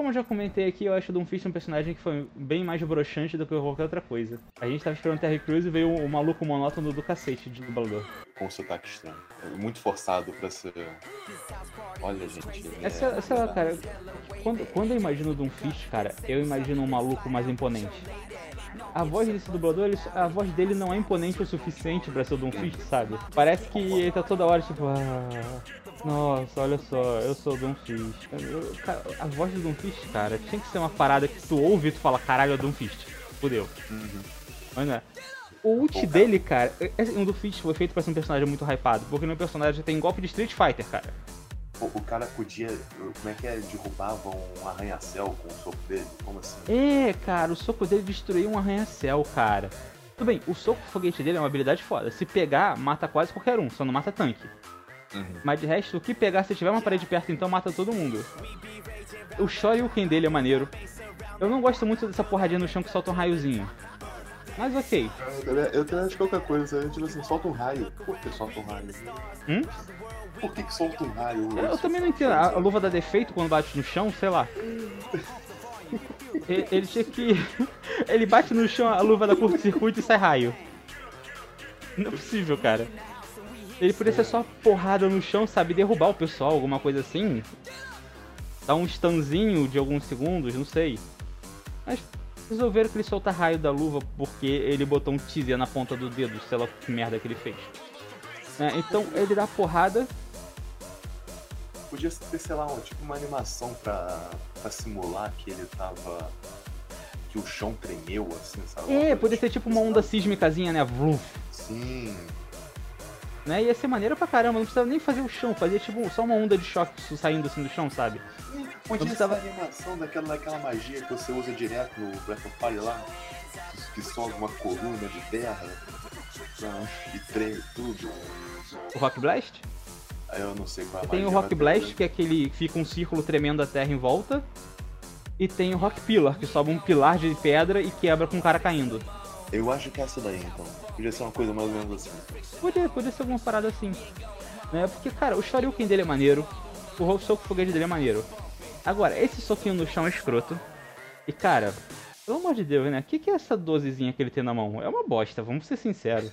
como eu já comentei aqui, eu acho o Doomfist um personagem que foi bem mais broxante do que qualquer outra coisa. A gente tava esperando Terry Crews e veio o, o maluco monótono do cacete de dublador. Com sotaque estranho. Muito forçado pra ser. Olha, gente. ele Essa, é- essa cara, quando, quando eu imagino o Doomfist, cara, eu imagino um maluco mais imponente. A voz desse dublador, ele- a voz dele não é imponente o suficiente pra ser o Doomfist, sabe? Parece que ele tá toda hora tipo, ah, nossa, olha só, eu sou o Doomfist. Eu- cara, A voz do Doomfist, cara, tinha que ser uma parada que tu ouve e tu fala, caralho, é o Doomfist. Fudeu. Uhum. Mas não é. O ult dele, cara, é- um Doomfist foi feito pra ser um personagem muito hypado, porque no personagem tem golpe de Street Fighter, cara. O, o cara podia. Como é que é? Derrubava um arranha-céu com o soco dele? Como assim? É, cara, o soco dele destruiu um arranha-céu, cara. Tudo bem, o soco foguete dele é uma habilidade foda. Se pegar, mata quase qualquer um, só não mata tanque. Uhum. Mas de resto, o que pegar, se tiver uma parede perto, então mata todo mundo. O Shoryuken dele é maneiro. Eu não gosto muito dessa porradinha no chão que solta um raiozinho. Mas ok. Eu também- acho qualquer coisa? Tipo assim, solta um raio. Por que solta um raio? Hum? Por que, que solta um raio? Eu, eu também não entendo. A, a luva dá defeito quando bate no chão, sei lá. Ele, ele tinha que. Ele bate no chão, a luva dá curto-circuito e sai raio. Não é possível, cara. Ele poderia ser só porrada no chão, sabe? Derrubar o pessoal, alguma coisa assim. Dar um stunzinho de alguns segundos, não sei. Mas resolveram que ele solta raio da luva porque ele botou um teaser na ponta do dedo, sei lá que merda que ele fez. É, então ele dá porrada, Podia ter, sei lá, um, tipo uma animação pra, pra simular que ele tava. que o chão tremeu, assim, sabe? É, coisa poderia ser tipo uma onda sísmicazinha, né? Vrum. Sim. Né? Ia ser maneiro pra caramba, não precisava nem fazer o chão, fazia tipo só uma onda de choque saindo assim do chão, sabe? Podia ser precisava- a animação daquela, daquela magia que você usa direto no Breath of Fire lá, que, sobe uma coluna de terra e treme tudo. O Rock Blast? Eu não sei qual é a Tem o Rock Blast, que é aquele que fica um círculo tremendo a terra em volta. E tem o Rock Pillar, que sobe um pilar de pedra e quebra com o cara caindo. Eu acho que é essa daí, então. Podia ser uma coisa mais ou menos assim. Podia, podia ser alguma parada assim. Né? Porque, cara, o Shoryuken dele é maneiro. O soco foguete dele é maneiro. Agora, esse soquinho no chão é escroto. E, cara, pelo amor de Deus, né? O que, que é essa dozezinha que ele tem na mão? É uma bosta, vamos ser sinceros.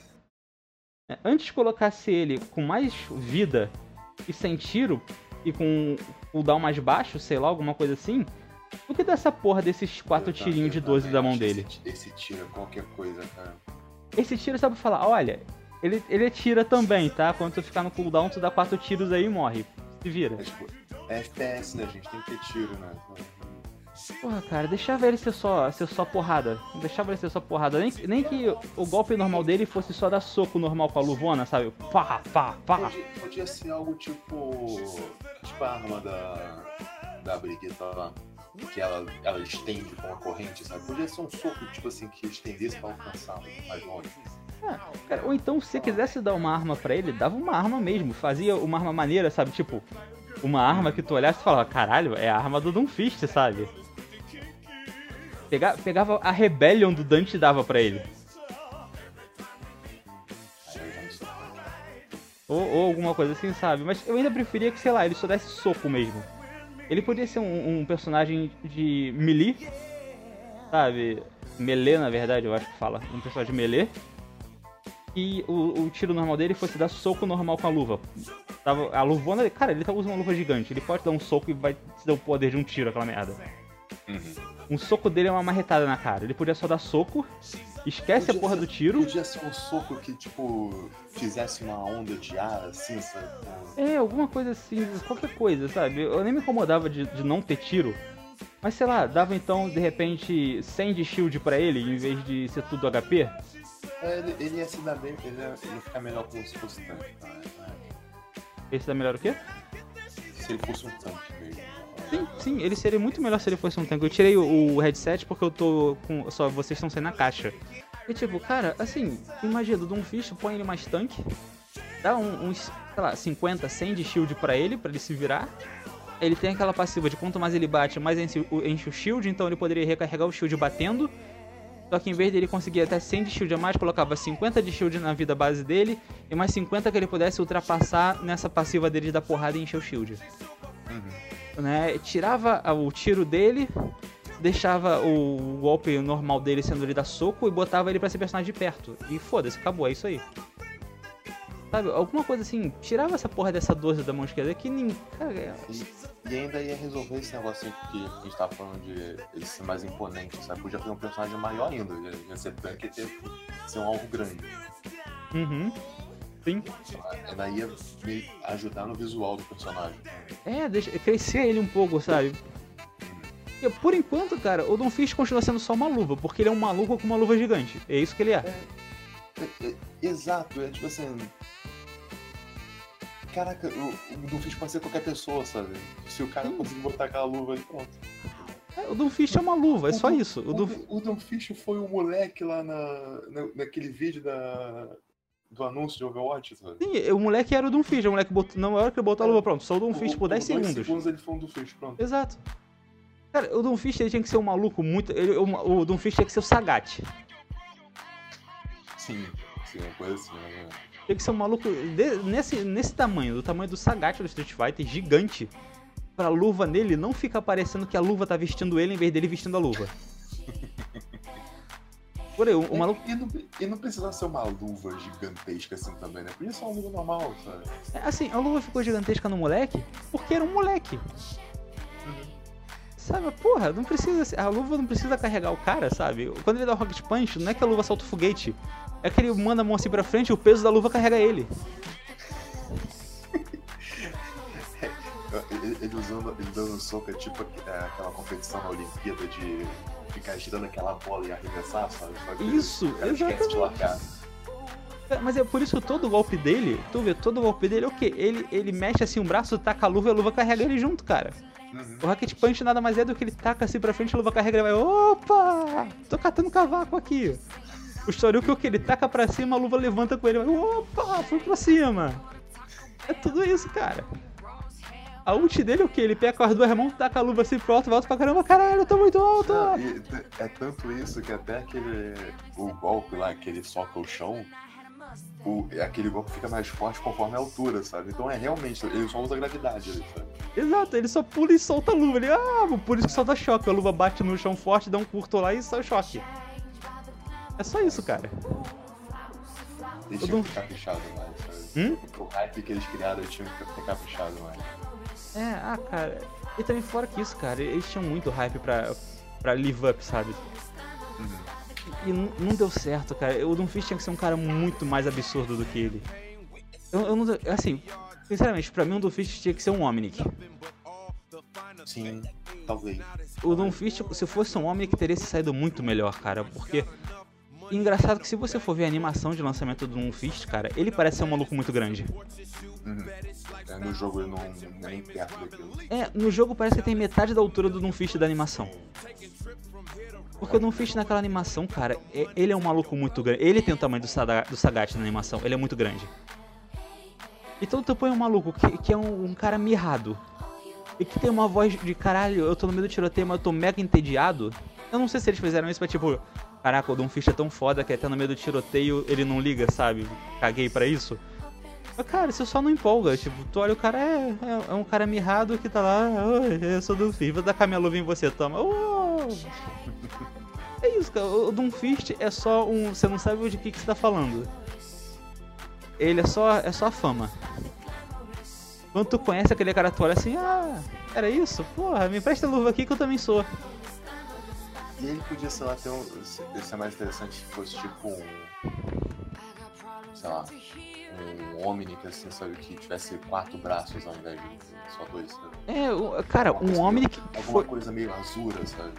É, Antes colocasse ele com mais vida e sem tiro e com o down mais baixo, sei lá, alguma coisa assim, do que dessa porra desses quatro tirinhos de 12 da mão dele. Esse, esse tiro é qualquer coisa, cara. Esse tiro sabe falar, olha, ele, ele tira também, tá? Quando tu ficar no cooldown, tu dá quatro tiros aí e morre. Se vira. É tipo, é FPS, né, gente? Tem que ter tiro, né? Porra, cara, deixava ele ser só, ser só porrada. Deixava ele ser só porrada. Nem, nem que o golpe normal dele fosse só dar soco normal com a luvona, sabe? Pá, pá, pá. Podia, podia ser algo tipo. Tipo a arma da. Da Brigitta lá. Que ela, ela estende com a corrente, sabe? Podia ser um soco, tipo assim, que estendesse pra alcançar mais longe. Ah, cara, ou então, se você quisesse dar uma arma pra ele, dava uma arma mesmo. Fazia uma arma maneira, sabe? Tipo, uma arma que tu olhasse e falava, caralho, é a arma do Doomfist, sabe? Pega, pegava a Rebellion do Dante e dava pra ele. Ou, ou alguma coisa assim, sabe? Mas eu ainda preferia que, sei lá, ele só desse soco mesmo. Ele podia ser um, um personagem de melee, sabe? Melee, na verdade, eu acho que fala. Um personagem melee. E o, o tiro normal dele fosse dar soco normal com a luva. Tava, a luvona. Cara, ele tá usando uma luva gigante. Ele pode dar um soco e vai te dar o poder de um tiro, aquela merda. Uhum. Um soco dele é uma marretada na cara. Ele podia só dar soco, esquece a Podia porra ser- do tiro. Podia ser um soco que, tipo, fizesse uma onda de ar, assim, sabe? É, alguma coisa assim, qualquer coisa, sabe? Eu nem me incomodava de, de não ter tiro. Mas sei lá, dava então de repente 100 de shield pra ele em vez de ser tudo HP. É, ele, ele ia se dar bem, ele ia, ele ia ficar melhor como se fosse tanque, tá? Esse dá melhor o quê? Se ele fosse um tanque mesmo. Sim, sim, ele seria muito melhor se ele fosse um tanque. Eu tirei o, o headset porque eu tô com. Só vocês estão saindo na caixa. E tipo, cara, assim, imagina, do Doomfist põe ele mais tanque, dá um- uns, sei lá, 50, 100 de shield pra ele, pra ele se virar. Ele tem aquela passiva de quanto mais ele bate, mais enche, o- enche o shield, então ele poderia recarregar o shield batendo. Só que em vez dele conseguir até 100 de shield a mais, colocava 50 de shield na vida base dele e mais 50 que ele pudesse ultrapassar nessa passiva dele de dar porrada e encher o shield. Uhum. Né? Tirava o tiro dele, deixava o golpe normal dele sendo ele dar soco e botava ele pra ser personagem de perto. E foda-se, acabou, é isso aí. Sabe, alguma coisa assim, tirava essa porra dessa 12 da mão esquerda que nem. Cara, é- E, e ainda ia resolver esse negócio que a gente tava falando de ele ser mais imponente, sabe? Podia ter um personagem maior ainda, ia, ia ser tanque e ter, ser um alvo grande. Uhum. Sim. Ainda ia me ajudar no visual do personagem. É, deixa, crescer ele um pouco, sabe? Por enquanto, cara, o Don Fish continua sendo só uma luva, porque ele é um maluco com uma luva gigante. É isso que ele é. É, é, exato, é tipo assim. Caraca, o, o Doomfist pode ser qualquer pessoa, sabe? Se o cara Sim. conseguir botar aquela luva aí, pronto. É, O Don Fish é uma luva, é só isso. O O, Don... o Doomfist foi o moleque lá na, na- naquele vídeo da, do anúncio de Overwatch, sabe? Sim, o moleque era o Don Fish, o moleque botou, na hora que ele botou a luva, pronto, só o Don Fish por 10 dois segundos. segundos ele foi um Doomfist, pronto. Exato. Cara, o Don Fish ele tinha que ser um maluco muito. Ele, o, o Don Fish tinha que ser o Sagat. Sim, sim, uma coisa assim, né? Tinha que ser um maluco de- nesse, nesse tamanho, do tamanho do Sagat do Street Fighter, gigante. Pra luva nele não ficar parecendo que a luva tá vestindo ele em vez dele vestindo a luva. Por aí, o, o maluco. E não, e não precisa ser uma luva gigantesca assim também, né? Podia ser uma luva normal, sabe? é, Assim, a luva ficou gigantesca no moleque porque era um moleque. Sabe, porra, não precisa. ser- A luva não precisa carregar o cara, sabe? Quando ele dá o Rocket Punch, não é que a luva solta o foguete. É que ele manda a mão assim pra frente e o peso da luva carrega ele. Ele, ele usando, ele dando soco é tipo é, aquela competição na Olimpíada de ficar girando aquela bola e arremessar, sabe? Isso, cara esquece de exatamente. largar. É, Mas é por isso que todo golpe dele, tu vê, todo golpe dele é o quê? Ele, ele mexe assim o braço, taca a luva e a luva carrega ele junto, cara. Uhum. O Rocket Punch nada mais é do que ele taca assim pra frente, a luva carrega ele vai, opa! Tô catando cavaco aqui. O Shoryuken é o que? Ele taca pra cima, a luva levanta com ele, vai, opa! Fui pra cima. É tudo isso, cara. A ult dele é o que? Ele pega com as duas mãos, taca a luva assim pro alto, volta pra caramba, caralho, eu tô muito alto! Não, e é tanto isso que até aquele. O golpe lá, que ele soca o chão, o, aquele golpe fica mais forte conforme a altura, sabe? Então é realmente, ele só usa gravidade ali, sabe? Exato, ele só pula e solta a luva. Ele, ah, por isso que solta choque. A luva bate no chão forte, dá um curto lá e sai o choque. É só isso, cara. Eles Eu tinham que caprichado mais, sabe? Hum? O hype que eles criaram, eles tinham que ter caprichado mais. É, ah, cara. E também fora que isso, cara, eles tinham muito hype pra, pra live up, sabe? E n- não deu certo, cara. O Doomfist tinha que ser um cara muito mais absurdo do que ele. Eu, eu não. Assim, sinceramente, pra mim o Doomfist tinha que ser um Omnic. Sim, talvez. O Doomfist, se fosse um Omnic, teria se saído muito melhor, cara, porque. Engraçado que se você for ver a animação de lançamento do Doomfist, cara, ele parece ser um maluco muito grande. Uhum. É, no jogo ele não não é nem perto daquilo. É, no jogo parece que tem metade da altura do Doomfist da animação. Porque o Doomfist naquela animação, cara, é- ele é um maluco muito grande. Ele tem o tamanho do, Sada- do Sagat na animação, ele é muito grande. Então tu põe um maluco que, que é um, um cara mirrado. E que tem uma voz de caralho, eu tô no meio do tiroteio, mas eu tô mega entediado. Eu não sei se eles fizeram isso pra tipo, caraca, o Doomfist é tão foda que até no meio do tiroteio ele não liga, sabe? Caguei pra isso. Mas, cara, isso só não empolga. Tipo, tu olha o cara, é, é, é um cara mirrado que tá lá, eu sou Doomfist, vou dar minha luva em você, toma. Oh! É isso, cara. O Doomfist é só um. Você não sabe de que, que você tá falando. Ele é só, é só fama. Quando tu conhece aquele cara, tu olha assim, ah, era isso? Porra, me presta a luva aqui que eu também sou. E ele podia, sei lá, ter um. Ser mais interessante se fosse tipo um. Sei lá. Um Omnic, assim, sabe? Que tivesse quatro braços ao invés de só dois, sabe? É, o- cara, um homem meio- que Alguma foi. coisa meio azura, sabe?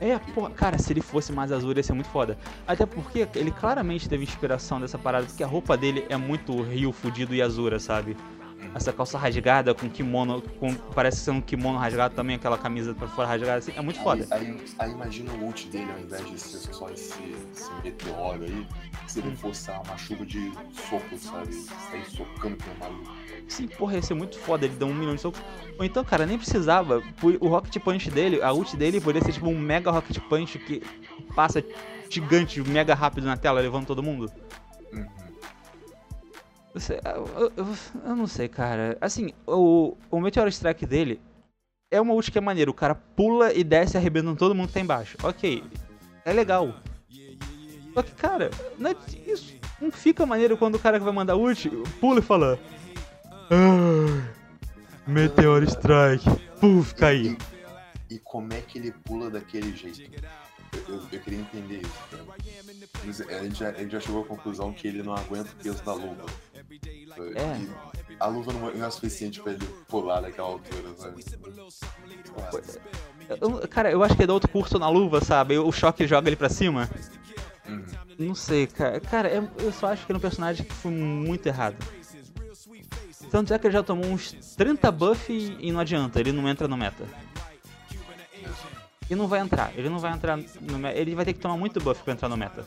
É, porra, cara, se ele fosse mais azul ia ser muito foda. Até porque ele claramente teve inspiração dessa parada, porque a roupa dele é muito rio fudido e azura, sabe? Essa calça rasgada com kimono, com, parece ser um kimono rasgado também, aquela camisa pra fora rasgada, assim, é muito foda. Aí, aí, aí imagina o ult dele, ao invés de ser só esse, esse meteoro aí, se Hum. ele fosse sei lá, uma chuva de soco, sabe? Sair socando com o maluco. Sim, porra, ia ser muito foda, ele dá um milhão de socos. Ou então, cara, nem precisava. O Rocket Punch dele, a ult dele poderia ser tipo um mega Rocket Punch que passa gigante, mega rápido na tela, levando todo mundo. Eu, sei- eu- eu- eu- não sei, cara. Assim, o, o Meteor Strike dele é uma ult que é maneiro. O cara pula e desce arrebentando todo mundo que tá embaixo. Ok, é legal. Só que, cara, não é isso não fica maneiro quando o cara que vai mandar ult pula e fala. Ah, Meteor Strike. Puf, cai. E, e como é que ele pula daquele jeito? Eu, eu, queria entender isso. Cara. Ele já, ele já chegou à conclusão que ele não aguenta o peso da luva. É. E a luva não é, não é suficiente pra ele pular daquela altura, sabe? Eu, cara, eu acho que é do outro curso na luva, sabe? O choque joga ele pra cima. Uhum. Não sei, cara. Cara, é- eu só acho que é um personagem que foi muito errado. Tanto é que ele já tomou uns 30 buff e não adianta, ele não entra no meta. E não vai entrar, ele não vai entrar no meta. Ele vai ter que tomar muito buff pra entrar no meta.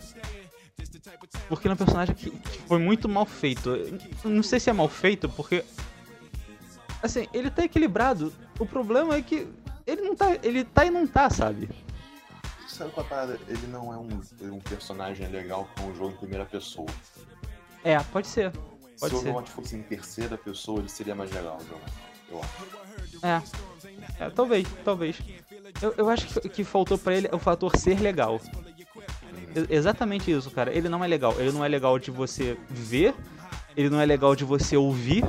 Porque ele é um personagem que, foi muito mal feito. Não sei se é mal feito, porque. Assim, ele tá equilibrado. O problema é que ele não tá. Ele tá e não tá, sabe? Sabe qual é parada? Ele não é um, um personagem legal pra um jogo em primeira pessoa. É, pode ser. Pode Se o. Overwatch fosse em terceira pessoa, ele seria mais legal. Eu acho. É. É, talvez, talvez. Eu, eu acho que, que faltou pra ele o fator ser legal. Exatamente isso, cara. Ele não é legal. Ele não é legal de você ver. Ele não é legal de você ouvir.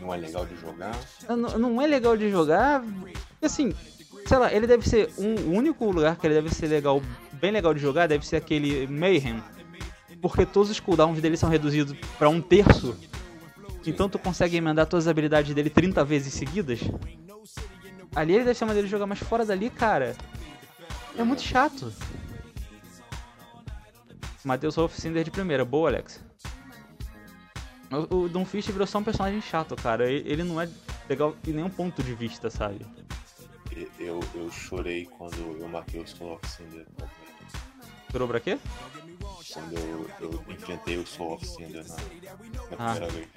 Não é legal de jogar. Não, não é legal de jogar. Assim, sei lá, ele deve ser um o único lugar que ele deve ser legal, bem legal de jogar, deve ser aquele Mayhem. Porque todos os cooldowns dele são reduzidos pra um terço. Então tu consegue emendar todas as habilidades dele 30 vezes seguidas. Ali ele deve ser maneiro de jogar, mas fora dali, cara. É muito chato. Matheus Wolf Cinder de primeira. Boa, Alex. O, o Doomfist virou só um personagem chato, cara. Ele não é legal em nenhum ponto de vista, sabe? Eu, eu chorei quando eu marquei o Soul of Cinder. Virou pra quê? Quando eu, eu enfrentei o Soul of Cinder na, na Ah. primeira vez.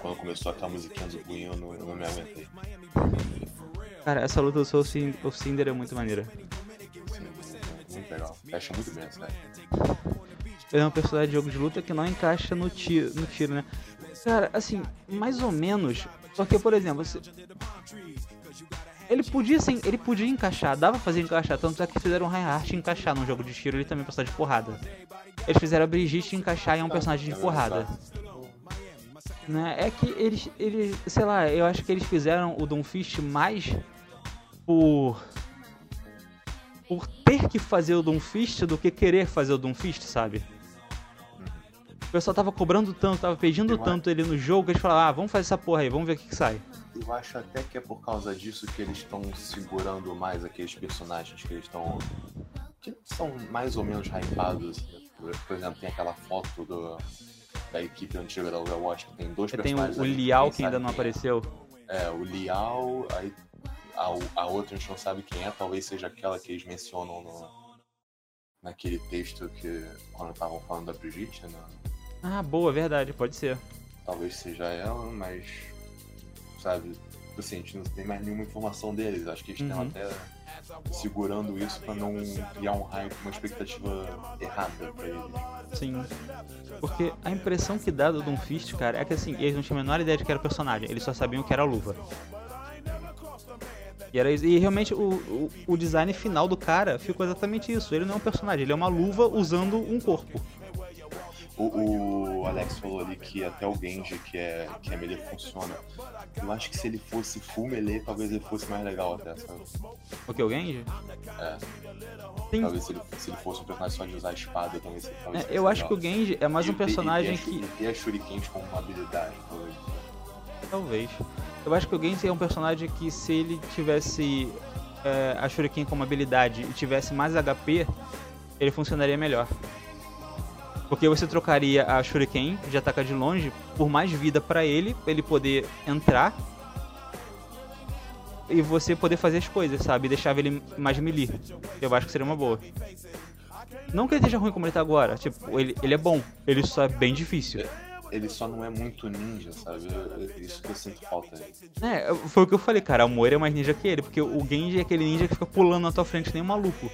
Quando começou aquela musiquinha do Queen, eu não, eu não me aguentei. Cara, essa luta do Soul Cinder é muito maneira. Muito, legal. Fecha muito bem, sério. Ele é um personagem de jogo de luta que não encaixa no tiro, no tiro, né? Cara, assim, mais ou menos. Porque, por exemplo, se... ele podia sim, ele podia encaixar, dava pra fazer encaixar, tanto é que fizeram o Reinhardt encaixar num jogo de tiro, ele também é um personagem de porrada. Eles fizeram a Brigitte encaixar em um personagem de porrada. Né? É que eles, eles, sei lá, eu acho que eles fizeram o Doomfist mais por por ter que fazer o Doomfist do que querer fazer o Doomfist, sabe? O pessoal tava cobrando tanto, tava pedindo Eu acho- tanto ele no jogo, que eles falaram, ah, vamos fazer essa porra aí, vamos ver o que, que sai. Eu acho até que é por causa disso que eles estão segurando mais aqueles personagens que eles estão. que são mais ou menos hypados. Por, por exemplo, tem aquela foto do, da equipe antiga da Overwatch que tem dois Tem o, personagens. o Liao que ainda não é. apareceu. É, o Liao, aí a, a outra a gente não sabe quem é, talvez seja aquela que eles mencionam no, naquele texto que quando estavam falando da Brigitte, né? Ah, boa, verdade, pode ser. Talvez seja ela, mas sabe, assim, a gente não tem mais nenhuma informação deles. Acho que eles estão Uhum. até segurando isso pra não criar um hype, uma expectativa errada pra eles. Sim. Porque a impressão que dá do Doomfist, cara, é que assim, eles não tinham a menor ideia de que era o personagem, eles só sabiam que era a luva. E, era e realmente o, o, o design final do cara ficou exatamente isso. Ele não é um personagem, ele é uma luva usando um corpo. O, o Alex falou ali que até o Genji, que é, que é melee, funciona. Eu acho que se ele fosse full melee, talvez ele fosse mais legal até, sabe? O que, o Genji? É, talvez se ele, se ele fosse um personagem só de usar a espada, talvez, talvez É, eu acho que o. Genji é mais E um e personagem a shuri- que. E a shurikens como uma habilidade, talvez. Talvez. Eu acho que o Genji é um personagem que se ele tivesse é, a Shuriken como habilidade e tivesse mais HP, ele funcionaria melhor. Porque você trocaria a Shuriken de atacar de longe por mais vida pra ele, pra ele poder entrar e você poder fazer as coisas, sabe? Deixava ele mais melee. Eu acho que seria uma boa. Não que ele esteja ruim como ele tá agora, tipo, ele, ele é bom, ele só é bem difícil. Ele só não é muito ninja, sabe? Eu- eu- Isso que eu sinto falta dele. É, foi o que eu falei, cara. A Moira é mais ninja que ele, porque o Genji é aquele ninja que fica pulando na tua frente nem um maluco.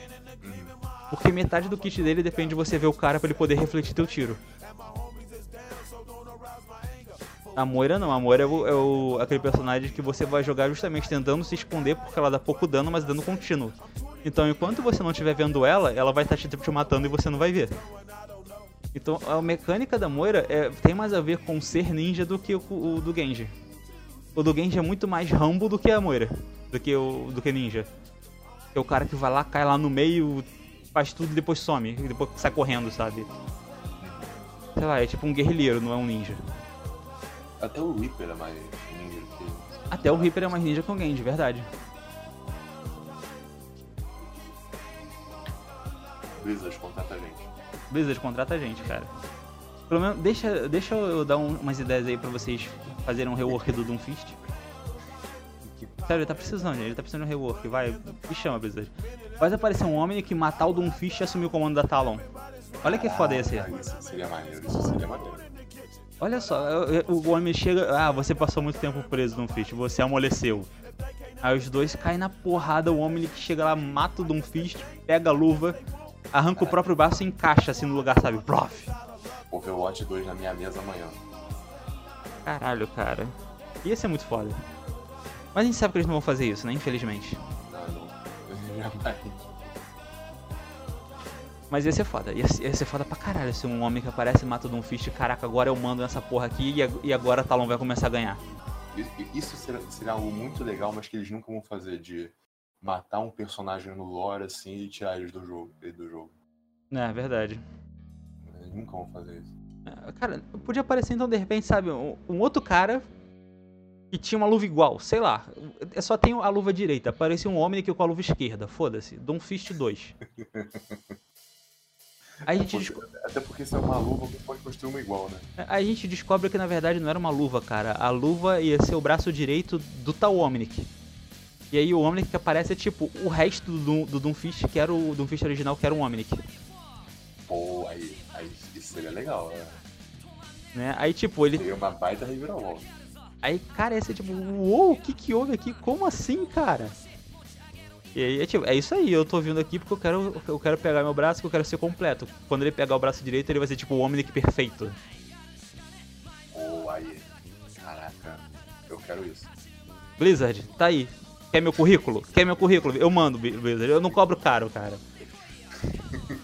Porque metade do kit dele depende de você ver o cara pra ele poder refletir teu tiro. A Moira não, a Moira é, o, é o- aquele personagem que você vai jogar justamente tentando se esconder porque ela dá pouco dano, mas dano contínuo. Então enquanto você não estiver vendo ela, ela vai estar te, te matando e você não vai ver. Então a mecânica da Moira é- tem mais a ver com ser ninja do que o, o do Genji. O do Genji é muito mais Rambo do que a Moira, do que o do que ninja. É o cara que vai lá, cai lá no meio, faz tudo e depois some, e depois sai correndo, sabe? Sei lá, é tipo um guerrilheiro, não é um ninja. Até o Reaper é mais ninja do que. Até o Reaper é mais ninja que o Genji, verdade. Blizzard contrata a gente. Blizzard contrata a gente, cara. Pelo menos, deixa, deixa eu dar um- umas ideias aí pra vocês fazerem um rework do Doomfist. Sério, ele tá precisando, ele tá precisando de um rework. Vai, me chama, Blizzard. Vai aparecer um homem que matar o Doomfist e assumir o comando da Talon. Olha que foda ia ser. Ah, Isso seria maneiro, isso seria maneiro. Olha só, o homem chega. Ah, você passou muito tempo preso no Fist, você amoleceu. Aí os dois caem na porrada, o homem que chega lá, mata o Doomfist, pega a luva, arranca o próprio braço e encaixa assim no lugar, sabe? Prof. Overwatch 2 na minha mesa amanhã. Caralho, cara. Ia ser muito foda. Mas a gente sabe que eles não vão fazer isso, né? Infelizmente. Não, não. Jamais. Mas ia ser foda. Ia, ser- ia ser foda pra caralho se um homem que aparece e mata o Doomfist. Caraca, agora eu mando nessa porra aqui e, e agora Talon vai começar a ganhar. Isso seria algo muito legal, mas que eles nunca vão fazer de matar um personagem no lore assim e tirar eles do jogo. ele do jogo. É, verdade. Eles nunca vão fazer isso. É, Cara, podia aparecer então de repente, sabe, um, um outro cara que tinha uma luva igual, sei lá. Eu só tenho a luva direita. Aparecia um homem aqui com a luva esquerda. Foda-se. Doomfist 2. Aí a gente, Até porque- Até porque se é uma luva, você pode construir uma igual, né? aí a gente descobre que na verdade não era uma luva, cara. A luva ia ser o braço direito do tal Omnic. E aí o Omnic que aparece é tipo o resto do, Doom- do Doomfist, que era o Doomfist original, que era um Omnic. Pô, aí, aí isso seria legal, né? Né? Aí tipo, ele Seria uma baita reviravolta. Aí, cara, esse é tipo, uou, o que que houve aqui? Como assim, cara? E aí, é tipo, é isso aí, eu tô vindo aqui porque eu quero, eu quero pegar meu braço, que eu quero ser completo. Quando ele pegar o braço direito, ele vai ser tipo o Omnic perfeito. Pô, aí. Caraca, eu quero isso. Blizzard, tá aí. Quer meu currículo? Quer meu currículo? Eu mando, Blizzard. Eu não cobro caro, cara.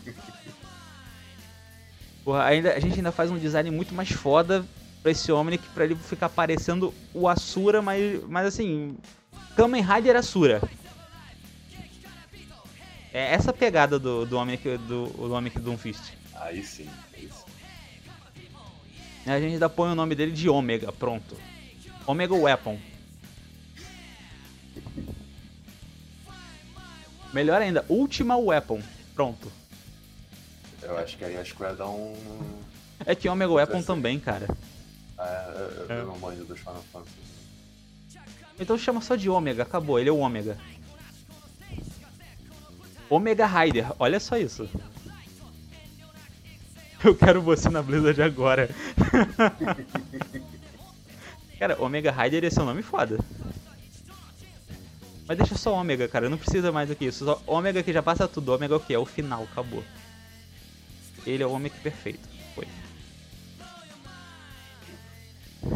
Porra, ainda, a gente ainda faz um design muito mais foda pra esse Omnic, pra ele ficar parecendo o Asura, mas, mas assim, Kamen Rider Asura. É essa pegada do, do Omnic do, do Omnic Doomfist. Aí sim, aí sim. A gente ainda põe o nome dele de Omega, pronto. Omega Weapon. Melhor ainda, Ultima Weapon. Pronto. Eu acho que aí a Square dá um. É que Omega Weapon também, cara. Ah, eu, eu- É. eu não manjo dos Final Fantasy. Então chama só de Ômega, acabou, ele é o Ômega. Omega Rider, olha só isso. Eu quero você na Blizzard agora. cara, Omega Rider esse é um nome foda. Mas deixa só Ômega, cara, não precisa mais do que isso. Só Ômega que já passa tudo, Ômega é o que? É o final, acabou. Ele é o Ômega perfeito. Foi.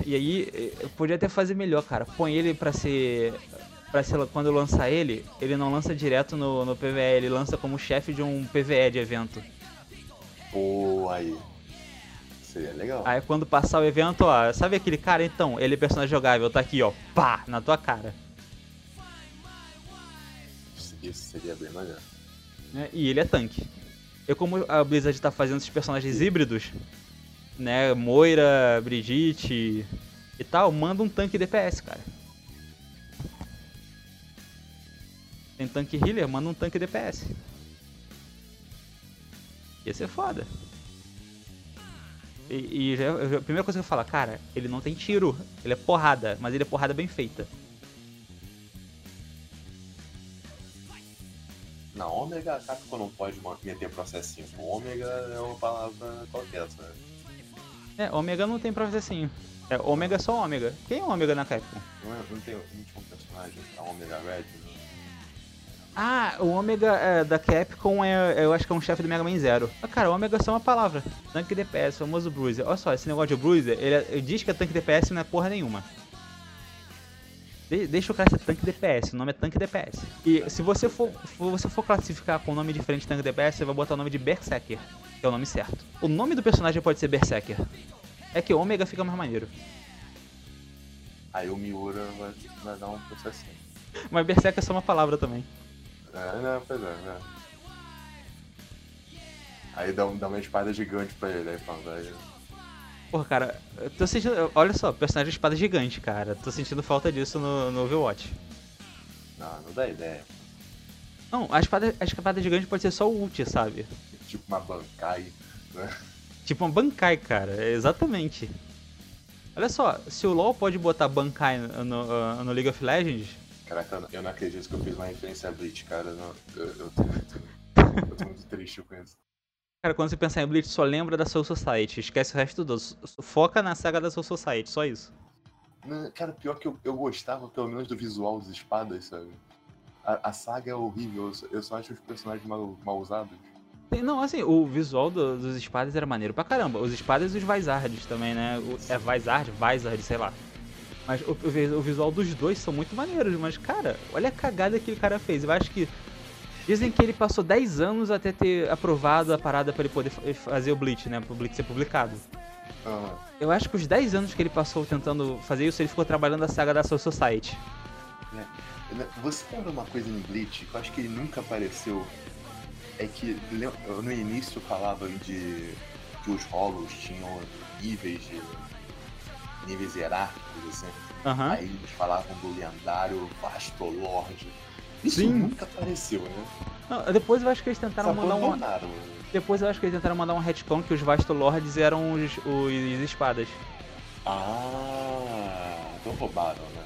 E aí, eh, eu podia até fazer melhor, cara. Põe ele pra ser. Pra ser quando lançar ele, ele não lança direto no, no PVE, ele lança como chefe de um PVE de evento. Pô, aí. Seria legal. Aí quando passar o evento, ó, sabe aquele cara então? Ele é personagem jogável, tá aqui, ó, pá, na tua cara. Isso, seria bem maneiro. né? E ele é tanque. Eu como a Blizzard tá fazendo esses personagens híbridos, né? Moira, Brigitte e tal, manda um tanque DPS, cara. Tem tanque healer, manda um tanque DPS. Ia ser foda. E, e já- a primeira coisa que eu falo, cara, ele não tem tiro, ele é porrada, mas ele é porrada bem feita. Na ômega, a Capcom não pode meter processinho. Ômega é uma palavra qualquer, sabe? É, ômega não tem processinho. É, ômega é só ômega. Quem é ômega na Capcom? Não, é, não tem um personagem, a Omega Red? né? Ah, o Ômega é, da Capcom é, eu acho que é um chefe do Mega Man Zero. Ah, cara, o Ômega é só uma palavra. Tanque DPS, famoso Bruiser. Olha só, esse negócio de Bruiser, ele, é- ele diz que é tanque DPS não é porra nenhuma. De- deixa o cara ser tanque DPS, o nome é tanque DPS. E se você for, for- você for classificar com um nome diferente de tanque DPS, você vai botar o nome de Berserker, que é o nome certo. O nome do personagem pode ser Berserker. É que Ômega fica mais maneiro. Aí o Miura vai, vai dar um processinho. Mas Berserker é só uma palavra também. É, não, pois é, né? Aí dá, dá uma espada gigante pra ele, aí fala, Porra, cara, eu tô sentindo. Olha só, personagem de espada gigante, cara. Tô sentindo falta disso no, no Overwatch. não, não dá ideia. Não, a espada, a espada gigante pode ser só o ult, sabe? Tipo uma Bankai, né? Tipo uma Bankai, cara. Exatamente. Olha só, se o LoL pode botar Bankai no, no, no League of Legends, Caraca, eu não acredito que eu fiz uma referência a Bleach, cara. Não, eu, eu tô muito. Eu tô muito triste com isso. Cara, quando você pensar em Bleach, só lembra da Soul Society. Esquece o resto do. Foca na saga da Soul Society, só isso. Não, Cara, pior que eu, eu gostava pelo menos do visual das espadas, sabe? A, a saga é horrível, eu só, acho os personagens mal, mal usados. Não, assim, o visual do- dos espadas era maneiro pra caramba. Os espadas e os Vizards também, né? O- é Vizard, Vizard, sei lá. Mas o, o visual dos dois são muito maneiros. Mas, cara, olha a cagada que o cara fez. Eu acho que. Dizem que ele passou 10 anos até ter aprovado a parada pra ele poder fa- fazer o Bleach, né? Pro Bleach ser publicado. Ah, Eu acho que os 10 anos que ele passou tentando fazer isso, ele ficou trabalhando a saga da Soul Society. né? Você lembra uma coisa em Bleach que eu acho que ele nunca apareceu? É que no início falavam de que os Hollows tinham níveis de. níveis hierárquicos, assim. Aham. Aí eles falavam do lendário Vastolord. Isso Sim. nunca apareceu, né? Não, Depois eu acho que eles tentaram mandar um. abandonaram. Depois eu acho que eles tentaram mandar um retcon que os Vastolords eram os, os espadas. Ah, então roubaram, né?